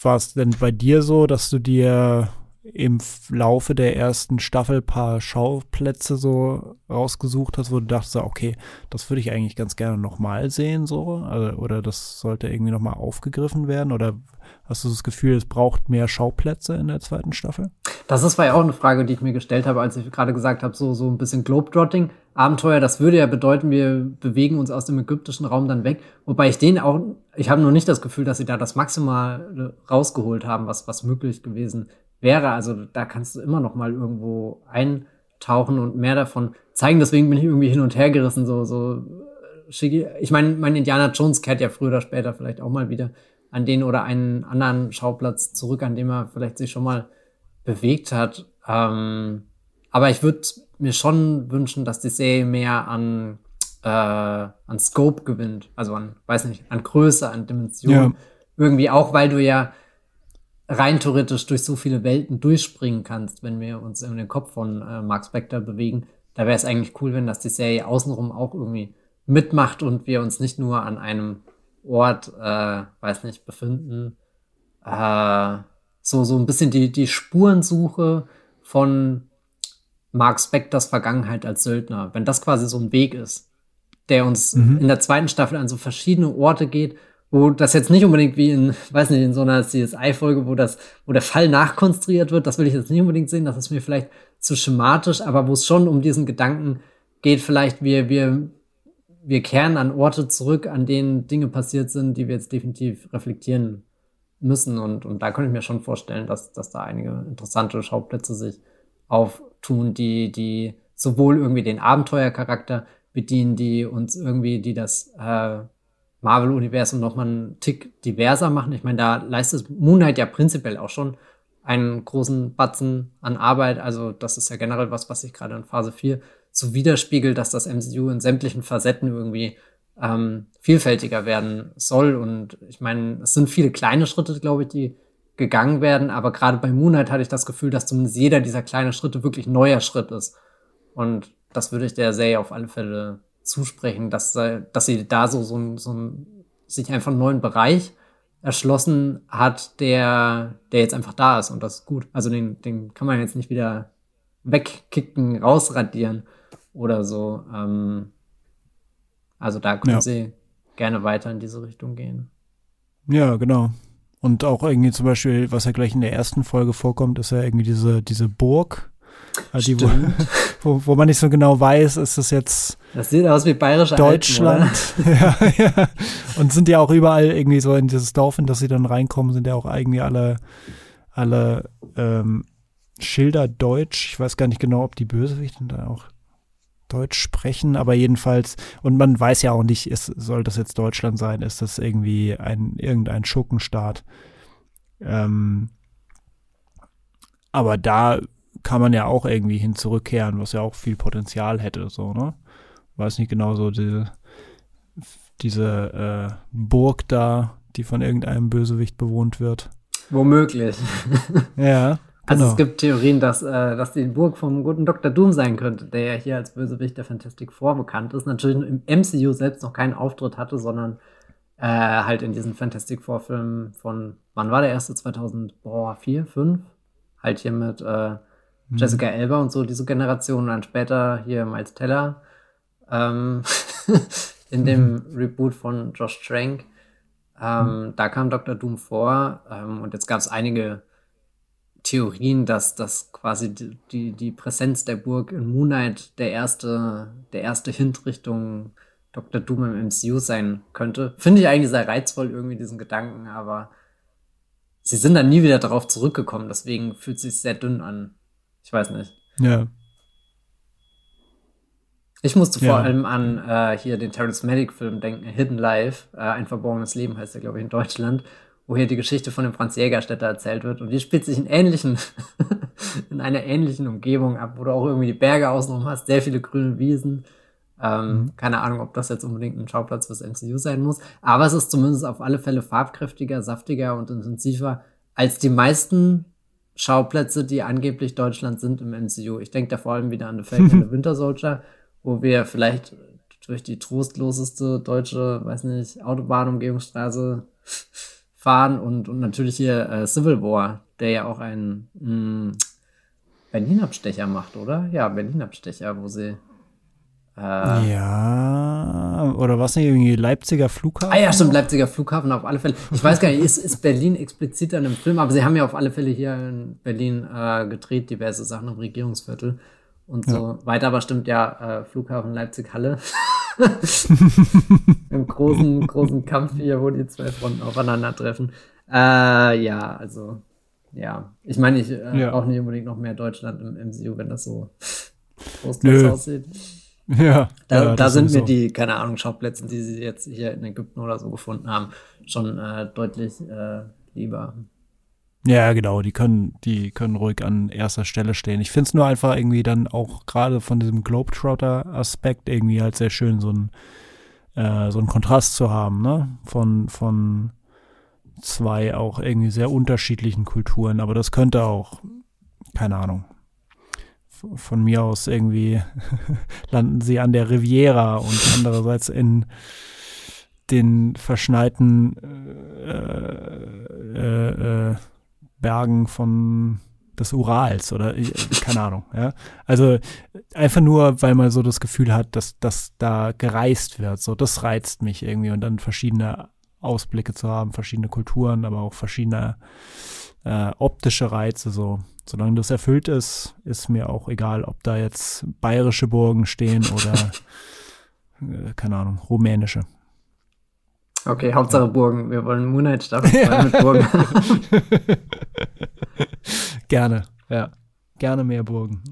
B: war es denn bei dir so, dass du dir im Laufe der ersten Staffel paar Schauplätze so rausgesucht hast, wo du dachtest, okay, das würde ich eigentlich ganz gerne nochmal sehen, so, also, oder das sollte irgendwie nochmal aufgegriffen werden, oder hast du das Gefühl, es braucht mehr Schauplätze in der zweiten Staffel?
A: Das ist war ja auch eine Frage, die ich mir gestellt habe, als ich gerade gesagt habe, so, so ein bisschen Globetrotting. Abenteuer, das würde ja bedeuten, wir bewegen uns aus dem ägyptischen Raum dann weg. Wobei ich den auch, ich habe nur nicht das Gefühl, dass sie da das Maximal rausgeholt haben, was, was möglich gewesen wäre. Also da kannst du immer noch mal irgendwo eintauchen und mehr davon zeigen. Deswegen bin ich irgendwie hin und her gerissen. So, so ich meine, mein Indiana Jones kehrt ja früher oder später vielleicht auch mal wieder an den oder einen anderen Schauplatz zurück, an dem er vielleicht sich schon mal bewegt hat. Ähm, aber ich würde mir schon wünschen, dass die Serie mehr an, äh, an Scope gewinnt. Also an, weiß nicht, an Größe, an Dimension. Ja. Irgendwie auch, weil du ja rein theoretisch durch so viele Welten durchspringen kannst, wenn wir uns in den Kopf von äh, Mark Spector bewegen. Da wäre es eigentlich cool, wenn das die Serie außenrum auch irgendwie mitmacht und wir uns nicht nur an einem Ort, äh, weiß nicht, befinden. Äh, so, so ein bisschen die, die Spurensuche von Mark Spectors Vergangenheit als Söldner. Wenn das quasi so ein Weg ist, der uns mhm. in der zweiten Staffel an so verschiedene Orte geht wo das jetzt nicht unbedingt wie in, weiß nicht, in so einer CSI-Folge, wo das, wo der Fall nachkonstruiert wird, das will ich jetzt nicht unbedingt sehen, das ist mir vielleicht zu schematisch, aber wo es schon um diesen Gedanken geht, vielleicht wir, wir, wir kehren an Orte zurück, an denen Dinge passiert sind, die wir jetzt definitiv reflektieren müssen. Und, und da könnte ich mir schon vorstellen, dass, dass da einige interessante Schauplätze sich auftun, die, die sowohl irgendwie den Abenteuercharakter bedienen, die uns irgendwie, die das äh, Marvel-Universum noch mal einen Tick diverser machen. Ich meine, da leistet Moonlight ja prinzipiell auch schon einen großen Batzen an Arbeit. Also das ist ja generell was, was sich gerade in Phase 4 so widerspiegelt, dass das MCU in sämtlichen Facetten irgendwie ähm, vielfältiger werden soll. Und ich meine, es sind viele kleine Schritte, glaube ich, die gegangen werden. Aber gerade bei Moonlight hatte ich das Gefühl, dass zumindest jeder dieser kleinen Schritte wirklich neuer Schritt ist. Und das würde ich der Serie auf alle Fälle zusprechen, dass, dass sie da so, so, so sich einfach einen neuen Bereich erschlossen hat, der, der jetzt einfach da ist und das ist gut. Also den, den kann man jetzt nicht wieder wegkicken, rausradieren oder so. Ähm, also da können ja. sie gerne weiter in diese Richtung gehen.
B: Ja, genau. Und auch irgendwie zum Beispiel, was ja gleich in der ersten Folge vorkommt, ist ja irgendwie diese, diese Burg, also die, wo, wo, wo, man nicht so genau weiß, ist das jetzt
A: das sieht aus wie bayerische
B: Deutschland. Alpen, ja, ja. Und sind ja auch überall irgendwie so in dieses Dorf, in das sie dann reinkommen, sind ja auch irgendwie alle, alle ähm, Schilderdeutsch. Ich weiß gar nicht genau, ob die Bösewichte da auch Deutsch sprechen, aber jedenfalls, und man weiß ja auch nicht, ist, soll das jetzt Deutschland sein, ist das irgendwie ein, irgendein Schurkenstaat. Ähm, aber da kann man ja auch irgendwie hin zurückkehren, was ja auch viel Potenzial hätte, so, ne? Weiß nicht genau so, diese, diese äh, Burg da, die von irgendeinem Bösewicht bewohnt wird.
A: Womöglich.
B: ja.
A: Also genau. es gibt Theorien, dass, äh, dass die Burg vom guten Dr. Doom sein könnte, der ja hier als Bösewicht der Fantastic Four bekannt ist. Natürlich im MCU selbst noch keinen Auftritt hatte, sondern äh, halt in diesen Fantastic Four Filmen von, wann war der erste? 2004, 5? Halt hier mit äh, mhm. Jessica Elba und so, diese Generation. Und dann später hier Miles Teller ähm, in dem mhm. Reboot von Josh Trank. Ähm, mhm. Da kam Dr. Doom vor ähm, und jetzt gab es einige Theorien, dass, dass quasi die, die Präsenz der Burg in Moon Knight der erste, der erste Hint Richtung Dr. Doom im MCU sein könnte. Finde ich eigentlich sehr reizvoll, irgendwie diesen Gedanken, aber sie sind dann nie wieder darauf zurückgekommen, deswegen fühlt es sich sehr dünn an. Ich weiß nicht.
B: Ja.
A: Ich musste ja. vor allem an äh, hier den Terrence Malick-Film denken, Hidden Life, äh, ein verborgenes Leben heißt er, glaube ich, in Deutschland, wo hier die Geschichte von dem Franz Jägerstätter erzählt wird. Und die spielt sich in ähnlichen, in einer ähnlichen Umgebung ab, wo du auch irgendwie die Berge außenrum hast, sehr viele grüne Wiesen. Ähm, mhm. Keine Ahnung, ob das jetzt unbedingt ein Schauplatz fürs MCU sein muss. Aber es ist zumindest auf alle Fälle farbkräftiger, saftiger und intensiver als die meisten Schauplätze, die angeblich Deutschland sind im MCU. Ich denke da vor allem wieder an The Falcon and the Winter Soldier, wo wir vielleicht durch die trostloseste deutsche, weiß nicht, Autobahnumgehungsstraße fahren und, und natürlich hier äh, Civil War, der ja auch einen mm, Berlin-Abstecher macht, oder? Ja, Berlin-Abstecher, wo sie.
B: Äh, ja, oder was nicht, irgendwie Leipziger Flughafen?
A: Ah ja, stimmt, Leipziger Flughafen auf alle Fälle. Ich weiß gar nicht, ist, ist Berlin explizit an einem Film, aber sie haben ja auf alle Fälle hier in Berlin äh, gedreht, diverse Sachen im Regierungsviertel und so ja. weiter, aber stimmt ja, äh, Flughafen Leipzig-Halle. Im großen, großen Kampf hier, wo die zwei Fronten aufeinandertreffen. Äh, ja, also, ja. Ich meine, ich äh, ja. brauche nicht unbedingt noch mehr Deutschland im MCU, wenn das so groß aussieht.
B: Ja.
A: Da,
B: ja,
A: da sind mir die, keine Ahnung, Schauplätze, die sie jetzt hier in Ägypten oder so gefunden haben, schon äh, deutlich äh, lieber.
B: Ja, genau, die können, die können ruhig an erster Stelle stehen. Ich finde es nur einfach irgendwie dann auch gerade von diesem Globetrotter-Aspekt irgendwie halt sehr schön, so ein äh, so einen Kontrast zu haben, ne? Von, von zwei auch irgendwie sehr unterschiedlichen Kulturen. Aber das könnte auch, keine Ahnung, von mir aus irgendwie landen sie an der Riviera und andererseits in den verschneiten äh, äh, äh, Bergen von des Urals oder keine Ahnung. Ja? Also einfach nur, weil man so das Gefühl hat, dass, dass da gereist wird. So, das reizt mich irgendwie und dann verschiedene Ausblicke zu haben, verschiedene Kulturen, aber auch verschiedene äh, optische Reize. So, solange das erfüllt ist, ist mir auch egal, ob da jetzt bayerische Burgen stehen oder äh, keine Ahnung, rumänische.
A: Okay, Hauptsache Burgen. Wir wollen Moonlight Staffel ja. mit Burgen.
B: Gerne, ja. Gerne mehr Burgen.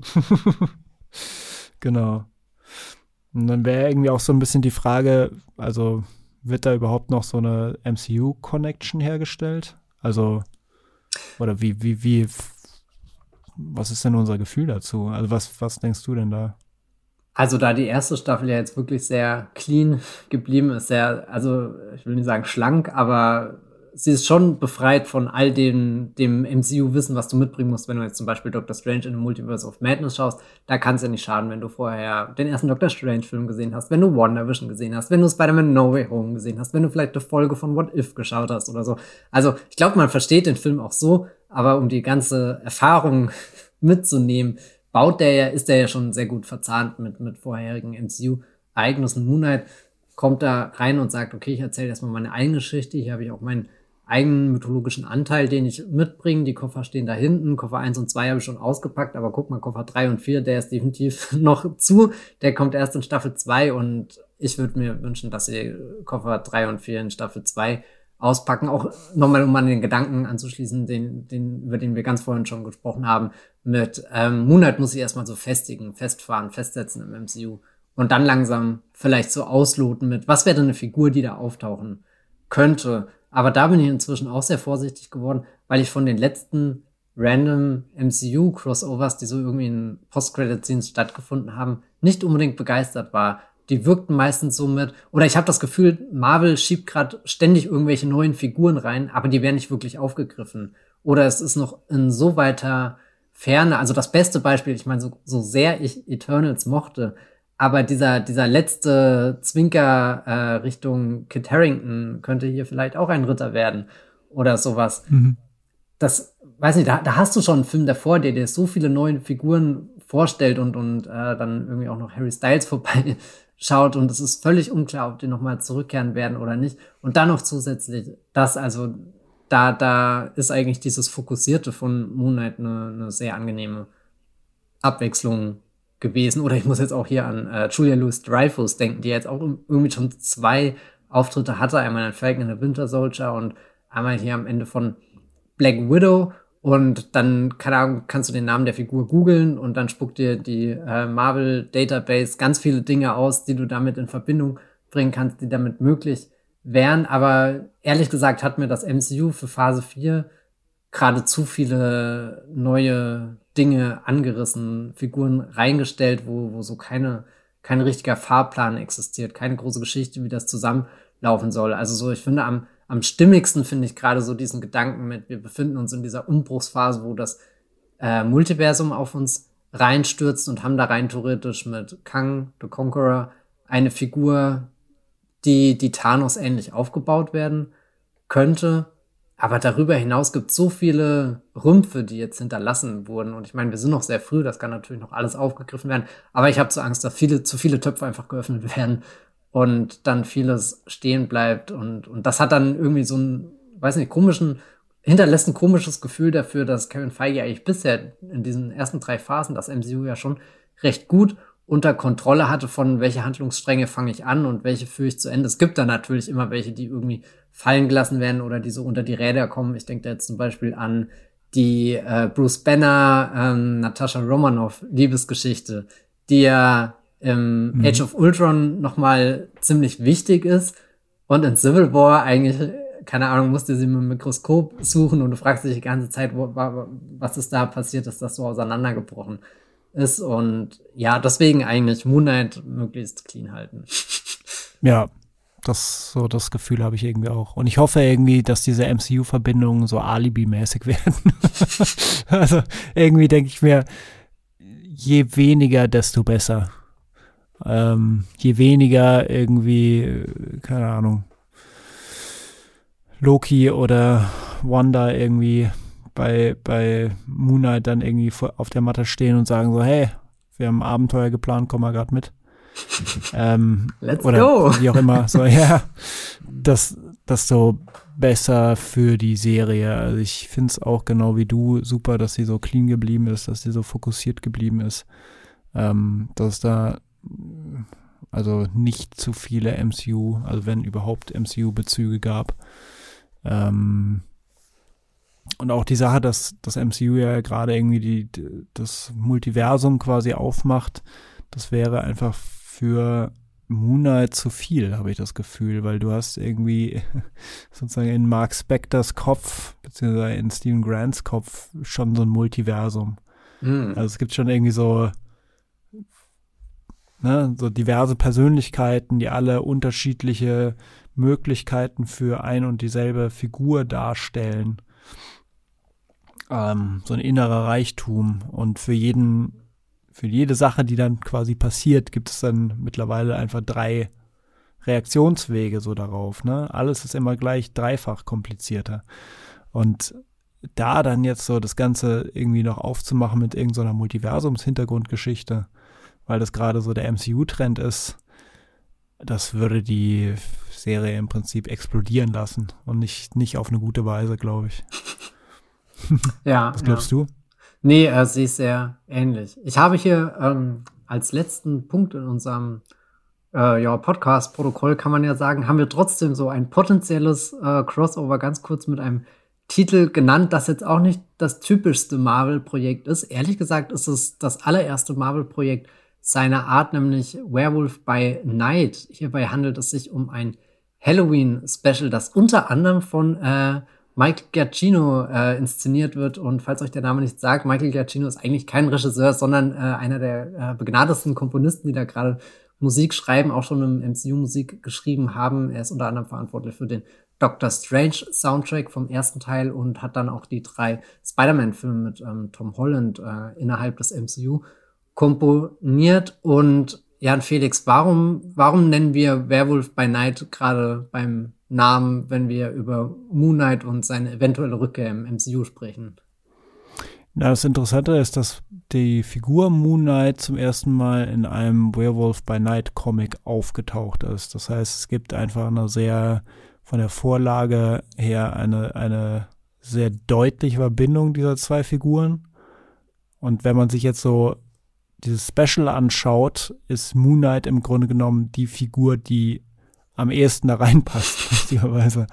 B: genau. Und dann wäre irgendwie auch so ein bisschen die Frage, also wird da überhaupt noch so eine MCU-Connection hergestellt? Also, oder wie, wie, wie, was ist denn unser Gefühl dazu? Also, was, was denkst du denn da?
A: Also da die erste Staffel ja jetzt wirklich sehr clean geblieben ist, sehr, also ich will nicht sagen schlank, aber sie ist schon befreit von all dem, dem MCU-Wissen, was du mitbringen musst, wenn du jetzt zum Beispiel Doctor Strange in the Multiverse of Madness schaust. Da kann es ja nicht schaden, wenn du vorher den ersten Doctor Strange-Film gesehen hast, wenn du WandaVision gesehen hast, wenn du Spider-Man No Way Home gesehen hast, wenn du vielleicht eine Folge von What If geschaut hast oder so. Also ich glaube, man versteht den Film auch so, aber um die ganze Erfahrung mitzunehmen, baut der ja, ist der ja schon sehr gut verzahnt mit, mit vorherigen MCU-Ereignissen. Moonlight kommt da rein und sagt, okay, ich erzähle erstmal meine eigene Geschichte. Hier habe ich auch meinen eigenen mythologischen Anteil, den ich mitbringe. Die Koffer stehen da hinten. Koffer 1 und 2 habe ich schon ausgepackt, aber guck mal, Koffer 3 und 4, der ist definitiv noch zu. Der kommt erst in Staffel 2 und ich würde mir wünschen, dass sie Koffer 3 und 4 in Staffel 2 auspacken. Auch nochmal, um an den Gedanken anzuschließen, den, den, über den wir ganz vorhin schon gesprochen haben, mit ähm, Moonlight muss ich erstmal so festigen, festfahren, festsetzen im MCU und dann langsam vielleicht so ausloten mit, was wäre denn eine Figur, die da auftauchen könnte. Aber da bin ich inzwischen auch sehr vorsichtig geworden, weil ich von den letzten random MCU-Crossovers, die so irgendwie in Post-Credit-Scenes stattgefunden haben, nicht unbedingt begeistert war. Die wirkten meistens so mit, oder ich habe das Gefühl, Marvel schiebt gerade ständig irgendwelche neuen Figuren rein, aber die werden nicht wirklich aufgegriffen. Oder es ist noch in so weiter Ferne. Also das beste Beispiel, ich meine, so, so sehr ich Eternals mochte, aber dieser, dieser letzte Zwinker äh, Richtung Kit Harrington könnte hier vielleicht auch ein Ritter werden oder sowas. Mhm. Das, weiß nicht, da, da hast du schon einen Film davor, der dir so viele neue Figuren vorstellt und, und äh, dann irgendwie auch noch Harry Styles vorbei schaut und es ist völlig unklar, ob die nochmal zurückkehren werden oder nicht. Und dann noch zusätzlich das, also da, da ist eigentlich dieses Fokussierte von Moonlight eine, eine sehr angenehme Abwechslung gewesen. Oder ich muss jetzt auch hier an äh, Julia Louis Dreyfus denken, die jetzt auch irgendwie schon zwei Auftritte hatte. Einmal in Falcon in the Winter Soldier und einmal hier am Ende von Black Widow. Und dann, keine Ahnung, kannst du den Namen der Figur googeln und dann spuckt dir die äh, Marvel Database ganz viele Dinge aus, die du damit in Verbindung bringen kannst, die damit möglich wären. Aber ehrlich gesagt hat mir das MCU für Phase 4 gerade zu viele neue Dinge angerissen, Figuren reingestellt, wo, wo so keine, kein richtiger Fahrplan existiert, keine große Geschichte, wie das zusammenlaufen soll. Also so, ich finde am, am stimmigsten finde ich gerade so diesen Gedanken mit, wir befinden uns in dieser Umbruchsphase, wo das äh, Multiversum auf uns reinstürzt und haben da rein theoretisch mit Kang, the Conqueror, eine Figur, die, die Thanos ähnlich aufgebaut werden könnte. Aber darüber hinaus gibt es so viele Rümpfe, die jetzt hinterlassen wurden. Und ich meine, wir sind noch sehr früh, das kann natürlich noch alles aufgegriffen werden. Aber ich habe so Angst, dass viele, zu viele Töpfe einfach geöffnet werden und dann vieles stehen bleibt. Und, und das hat dann irgendwie so ein, weiß nicht, komischen, hinterlässt ein komisches Gefühl dafür, dass Kevin Feige eigentlich bisher in diesen ersten drei Phasen das MCU ja schon recht gut unter Kontrolle hatte, von welche Handlungsstränge fange ich an und welche führe ich zu Ende. Es gibt da natürlich immer welche, die irgendwie fallen gelassen werden oder die so unter die Räder kommen. Ich denke da jetzt zum Beispiel an die äh, Bruce Banner, ähm, Natascha Romanoff Liebesgeschichte, die ja im mhm. Age of Ultron nochmal ziemlich wichtig ist und in Civil War eigentlich, keine Ahnung, musste sie mit dem Mikroskop suchen und du fragst dich die ganze Zeit, wo, was ist da passiert, dass das so auseinandergebrochen ist. Und ja, deswegen eigentlich Moonlight möglichst clean halten.
B: Ja, das so das Gefühl habe ich irgendwie auch. Und ich hoffe irgendwie, dass diese MCU-Verbindungen so Alibi-mäßig werden. also irgendwie denke ich mir, je weniger, desto besser. Ähm, je weniger irgendwie, keine Ahnung, Loki oder Wanda irgendwie bei, bei Moonlight dann irgendwie auf der Matte stehen und sagen so, hey, wir haben ein Abenteuer geplant, komm mal gerade mit. ähm,
A: Let's
B: oder
A: go.
B: wie auch immer. So, ja, das, das so besser für die Serie. Also ich finde es auch genau wie du super, dass sie so clean geblieben ist, dass sie so fokussiert geblieben ist. Ähm, dass es da also nicht zu viele MCU, also wenn überhaupt MCU-Bezüge gab. Ähm, und auch die Sache, dass das MCU ja gerade irgendwie die, das Multiversum quasi aufmacht, das wäre einfach für Moonlight zu viel, habe ich das Gefühl, weil du hast irgendwie sozusagen in Mark Spectors Kopf, beziehungsweise in Stephen Grants Kopf schon so ein Multiversum. Mhm. Also es gibt schon irgendwie so, ne, so diverse Persönlichkeiten, die alle unterschiedliche Möglichkeiten für ein und dieselbe Figur darstellen ähm, so ein innerer Reichtum und für jeden, für jede Sache, die dann quasi passiert, gibt es dann mittlerweile einfach drei Reaktionswege so darauf. Ne? Alles ist immer gleich dreifach komplizierter. Und da dann jetzt so das Ganze irgendwie noch aufzumachen mit irgendeiner Multiversums-Hintergrundgeschichte, weil das gerade so der MCU-Trend ist, das würde die Serie im Prinzip explodieren lassen und nicht, nicht auf eine gute Weise, glaube ich.
A: ja.
B: Was glaubst ja. du?
A: Nee, äh, sie ist sehr ähnlich. Ich habe hier ähm, als letzten Punkt in unserem äh, ja, Podcast-Protokoll kann man ja sagen, haben wir trotzdem so ein potenzielles äh, Crossover ganz kurz mit einem Titel genannt, das jetzt auch nicht das typischste Marvel-Projekt ist. Ehrlich gesagt ist es das allererste Marvel-Projekt seiner Art, nämlich Werewolf by Night. Hierbei handelt es sich um ein Halloween-Special, das unter anderem von äh, Michael Giacchino äh, inszeniert wird. Und falls euch der Name nicht sagt, Michael Giacchino ist eigentlich kein Regisseur, sondern äh, einer der äh, begnadetsten Komponisten, die da gerade Musik schreiben, auch schon im MCU Musik geschrieben haben. Er ist unter anderem verantwortlich für den Doctor Strange Soundtrack vom ersten Teil und hat dann auch die drei Spider-Man-Filme mit ähm, Tom Holland äh, innerhalb des MCU komponiert. Und Jan Felix, warum, warum nennen wir Werewolf by Night gerade beim Namen, wenn wir über Moon Knight und seine eventuelle Rückkehr im MCU sprechen?
B: Na, das Interessante ist, dass die Figur Moon Knight zum ersten Mal in einem Werewolf by Night Comic aufgetaucht ist. Das heißt, es gibt einfach eine sehr, von der Vorlage her eine, eine sehr deutliche Verbindung dieser zwei Figuren. Und wenn man sich jetzt so dieses Special anschaut, ist Moon Knight im Grunde genommen die Figur, die am ehesten da reinpasst, lustigerweise.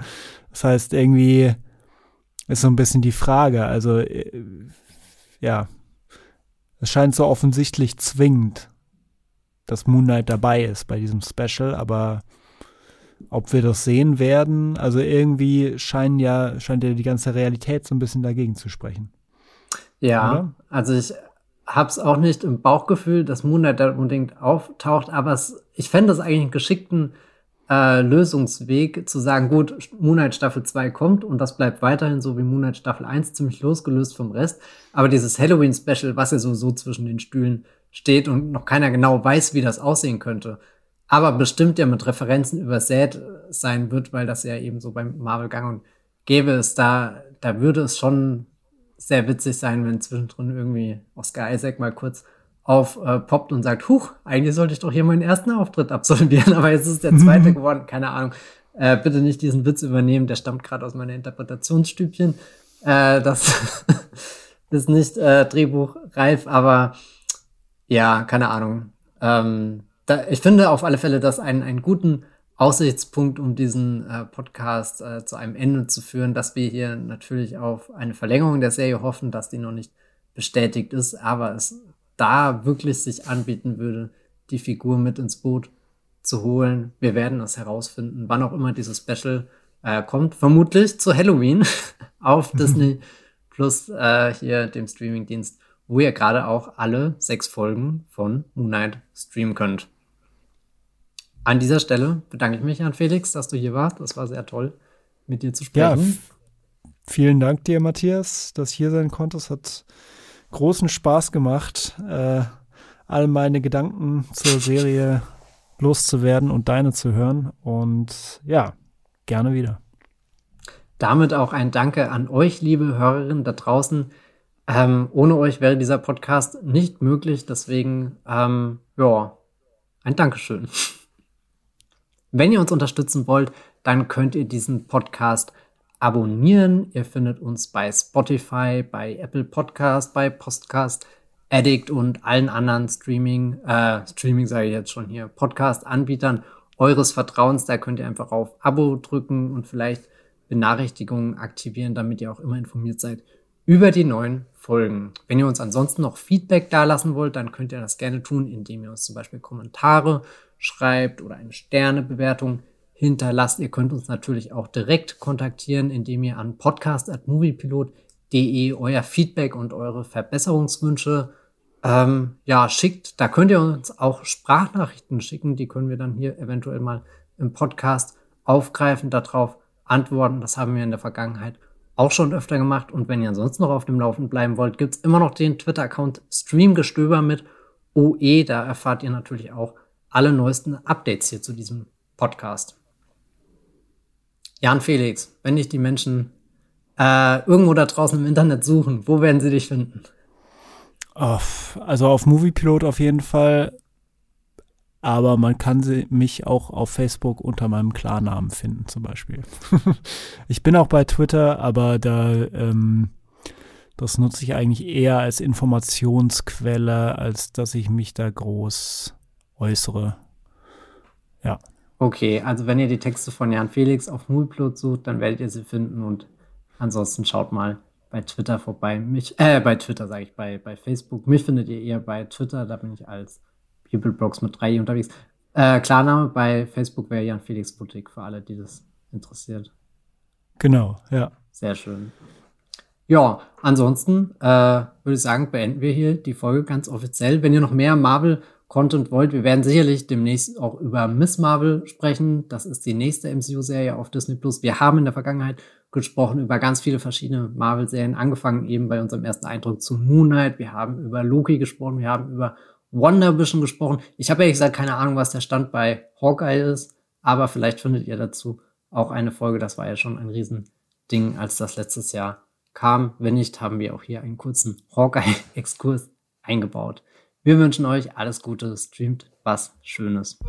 B: Das heißt, irgendwie ist so ein bisschen die Frage, also äh, ja, es scheint so offensichtlich zwingend, dass Moon Knight dabei ist bei diesem Special, aber ob wir das sehen werden, also irgendwie scheinen ja, scheint ja die ganze Realität so ein bisschen dagegen zu sprechen.
A: Ja, Oder? also ich hab's auch nicht im Bauchgefühl, dass Moon Knight da unbedingt auftaucht, aber es, ich fände das eigentlich einen geschickten äh, Lösungsweg zu sagen, gut, Moonlight Staffel 2 kommt und das bleibt weiterhin so wie Moonlight Staffel 1 ziemlich losgelöst vom Rest. Aber dieses Halloween Special, was ja sowieso zwischen den Stühlen steht und noch keiner genau weiß, wie das aussehen könnte, aber bestimmt ja mit Referenzen übersät sein wird, weil das ja eben so beim Marvel gang und gäbe es da, da würde es schon sehr witzig sein, wenn zwischendrin irgendwie Oscar Isaac mal kurz aufpoppt äh, und sagt, huch, eigentlich sollte ich doch hier meinen ersten Auftritt absolvieren, aber jetzt ist der zweite mhm. geworden, keine Ahnung. Äh, bitte nicht diesen Witz übernehmen, der stammt gerade aus meiner Interpretationsstübchen. Äh, das ist nicht äh, drehbuchreif, aber ja, keine Ahnung. Ähm, da, ich finde auf alle Fälle das einen, einen guten Aussichtspunkt, um diesen äh, Podcast äh, zu einem Ende zu führen, dass wir hier natürlich auf eine Verlängerung der Serie hoffen, dass die noch nicht bestätigt ist, aber es da wirklich sich anbieten würde, die Figur mit ins Boot zu holen. Wir werden es herausfinden, wann auch immer dieses Special äh, kommt. Vermutlich zu Halloween auf Disney Plus äh, hier dem Streamingdienst, wo ihr gerade auch alle sechs Folgen von Moon Knight streamen könnt. An dieser Stelle bedanke ich mich an Felix, dass du hier warst. Das war sehr toll, mit dir zu sprechen.
B: Ja, vielen Dank dir, Matthias, dass du hier sein konntest. Hat großen Spaß gemacht, äh, all meine Gedanken zur Serie loszuwerden und deine zu hören. Und ja, gerne wieder.
A: Damit auch ein Danke an euch, liebe Hörerinnen da draußen. Ähm, ohne euch wäre dieser Podcast nicht möglich. Deswegen, ähm, ja, ein Dankeschön. Wenn ihr uns unterstützen wollt, dann könnt ihr diesen Podcast abonnieren. Ihr findet uns bei Spotify, bei Apple Podcast, bei Podcast Addict und allen anderen Streaming, äh, Streaming sage ich jetzt schon hier, Podcast-Anbietern eures Vertrauens. Da könnt ihr einfach auf Abo drücken und vielleicht Benachrichtigungen aktivieren, damit ihr auch immer informiert seid über die neuen Folgen. Wenn ihr uns ansonsten noch Feedback dalassen wollt, dann könnt ihr das gerne tun, indem ihr uns zum Beispiel Kommentare schreibt oder eine Sternebewertung hinterlasst. Ihr könnt uns natürlich auch direkt kontaktieren, indem ihr an podcast.moviepilot.de euer Feedback und eure Verbesserungswünsche ähm, ja, schickt. Da könnt ihr uns auch Sprachnachrichten schicken, die können wir dann hier eventuell mal im Podcast aufgreifen, darauf antworten. Das haben wir in der Vergangenheit auch schon öfter gemacht. Und wenn ihr ansonsten noch auf dem Laufen bleiben wollt, gibt es immer noch den Twitter-Account Streamgestöber mit OE. Da erfahrt ihr natürlich auch alle neuesten Updates hier zu diesem Podcast. Jan Felix, wenn dich die Menschen äh, irgendwo da draußen im Internet suchen, wo werden sie dich finden?
B: also auf Moviepilot auf jeden Fall. Aber man kann sie, mich auch auf Facebook unter meinem Klarnamen finden, zum Beispiel. ich bin auch bei Twitter, aber da ähm, das nutze ich eigentlich eher als Informationsquelle, als dass ich mich da groß äußere. Ja.
A: Okay, also wenn ihr die Texte von Jan Felix auf Moviepilot sucht, dann werdet ihr sie finden und ansonsten schaut mal bei Twitter vorbei. Mich, äh, bei Twitter sage ich, bei, bei Facebook. Mich findet ihr eher bei Twitter, da bin ich als Bibelblogs mit 3 unterwegs. Äh, Klarname bei Facebook wäre Jan Felix Boutique für alle, die das interessiert.
B: Genau, ja.
A: Sehr schön. Ja, ansonsten äh, würde ich sagen, beenden wir hier die Folge ganz offiziell. Wenn ihr noch mehr Marvel-Content wollt, wir werden sicherlich demnächst auch über Miss Marvel sprechen. Das ist die nächste MCU-Serie auf Disney Plus. Wir haben in der Vergangenheit gesprochen über ganz viele verschiedene Marvel-Serien, angefangen eben bei unserem ersten Eindruck zu Moon Knight. Wir haben über Loki gesprochen, wir haben über Wonder Vision gesprochen. Ich habe ehrlich gesagt keine Ahnung, was der Stand bei Hawkeye ist, aber vielleicht findet ihr dazu auch eine Folge. Das war ja schon ein Riesending, als das letztes Jahr kam. Wenn nicht, haben wir auch hier einen kurzen Hawkeye-Exkurs eingebaut. Wir wünschen euch alles Gute, streamt was Schönes.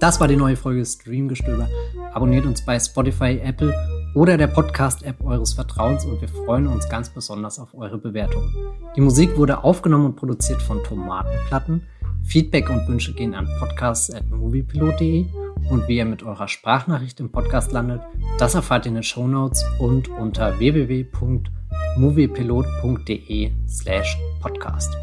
A: Das war die neue Folge Streamgestöber. Abonniert uns bei Spotify, Apple oder der Podcast-App eures Vertrauens und wir freuen uns ganz besonders auf eure Bewertungen. Die Musik wurde aufgenommen und produziert von Tomatenplatten. Feedback und Wünsche gehen an podcasts.moviepilot.de und wie ihr mit eurer Sprachnachricht im Podcast landet, das erfahrt ihr in den Show Notes und unter www.moviepilot.de slash podcast.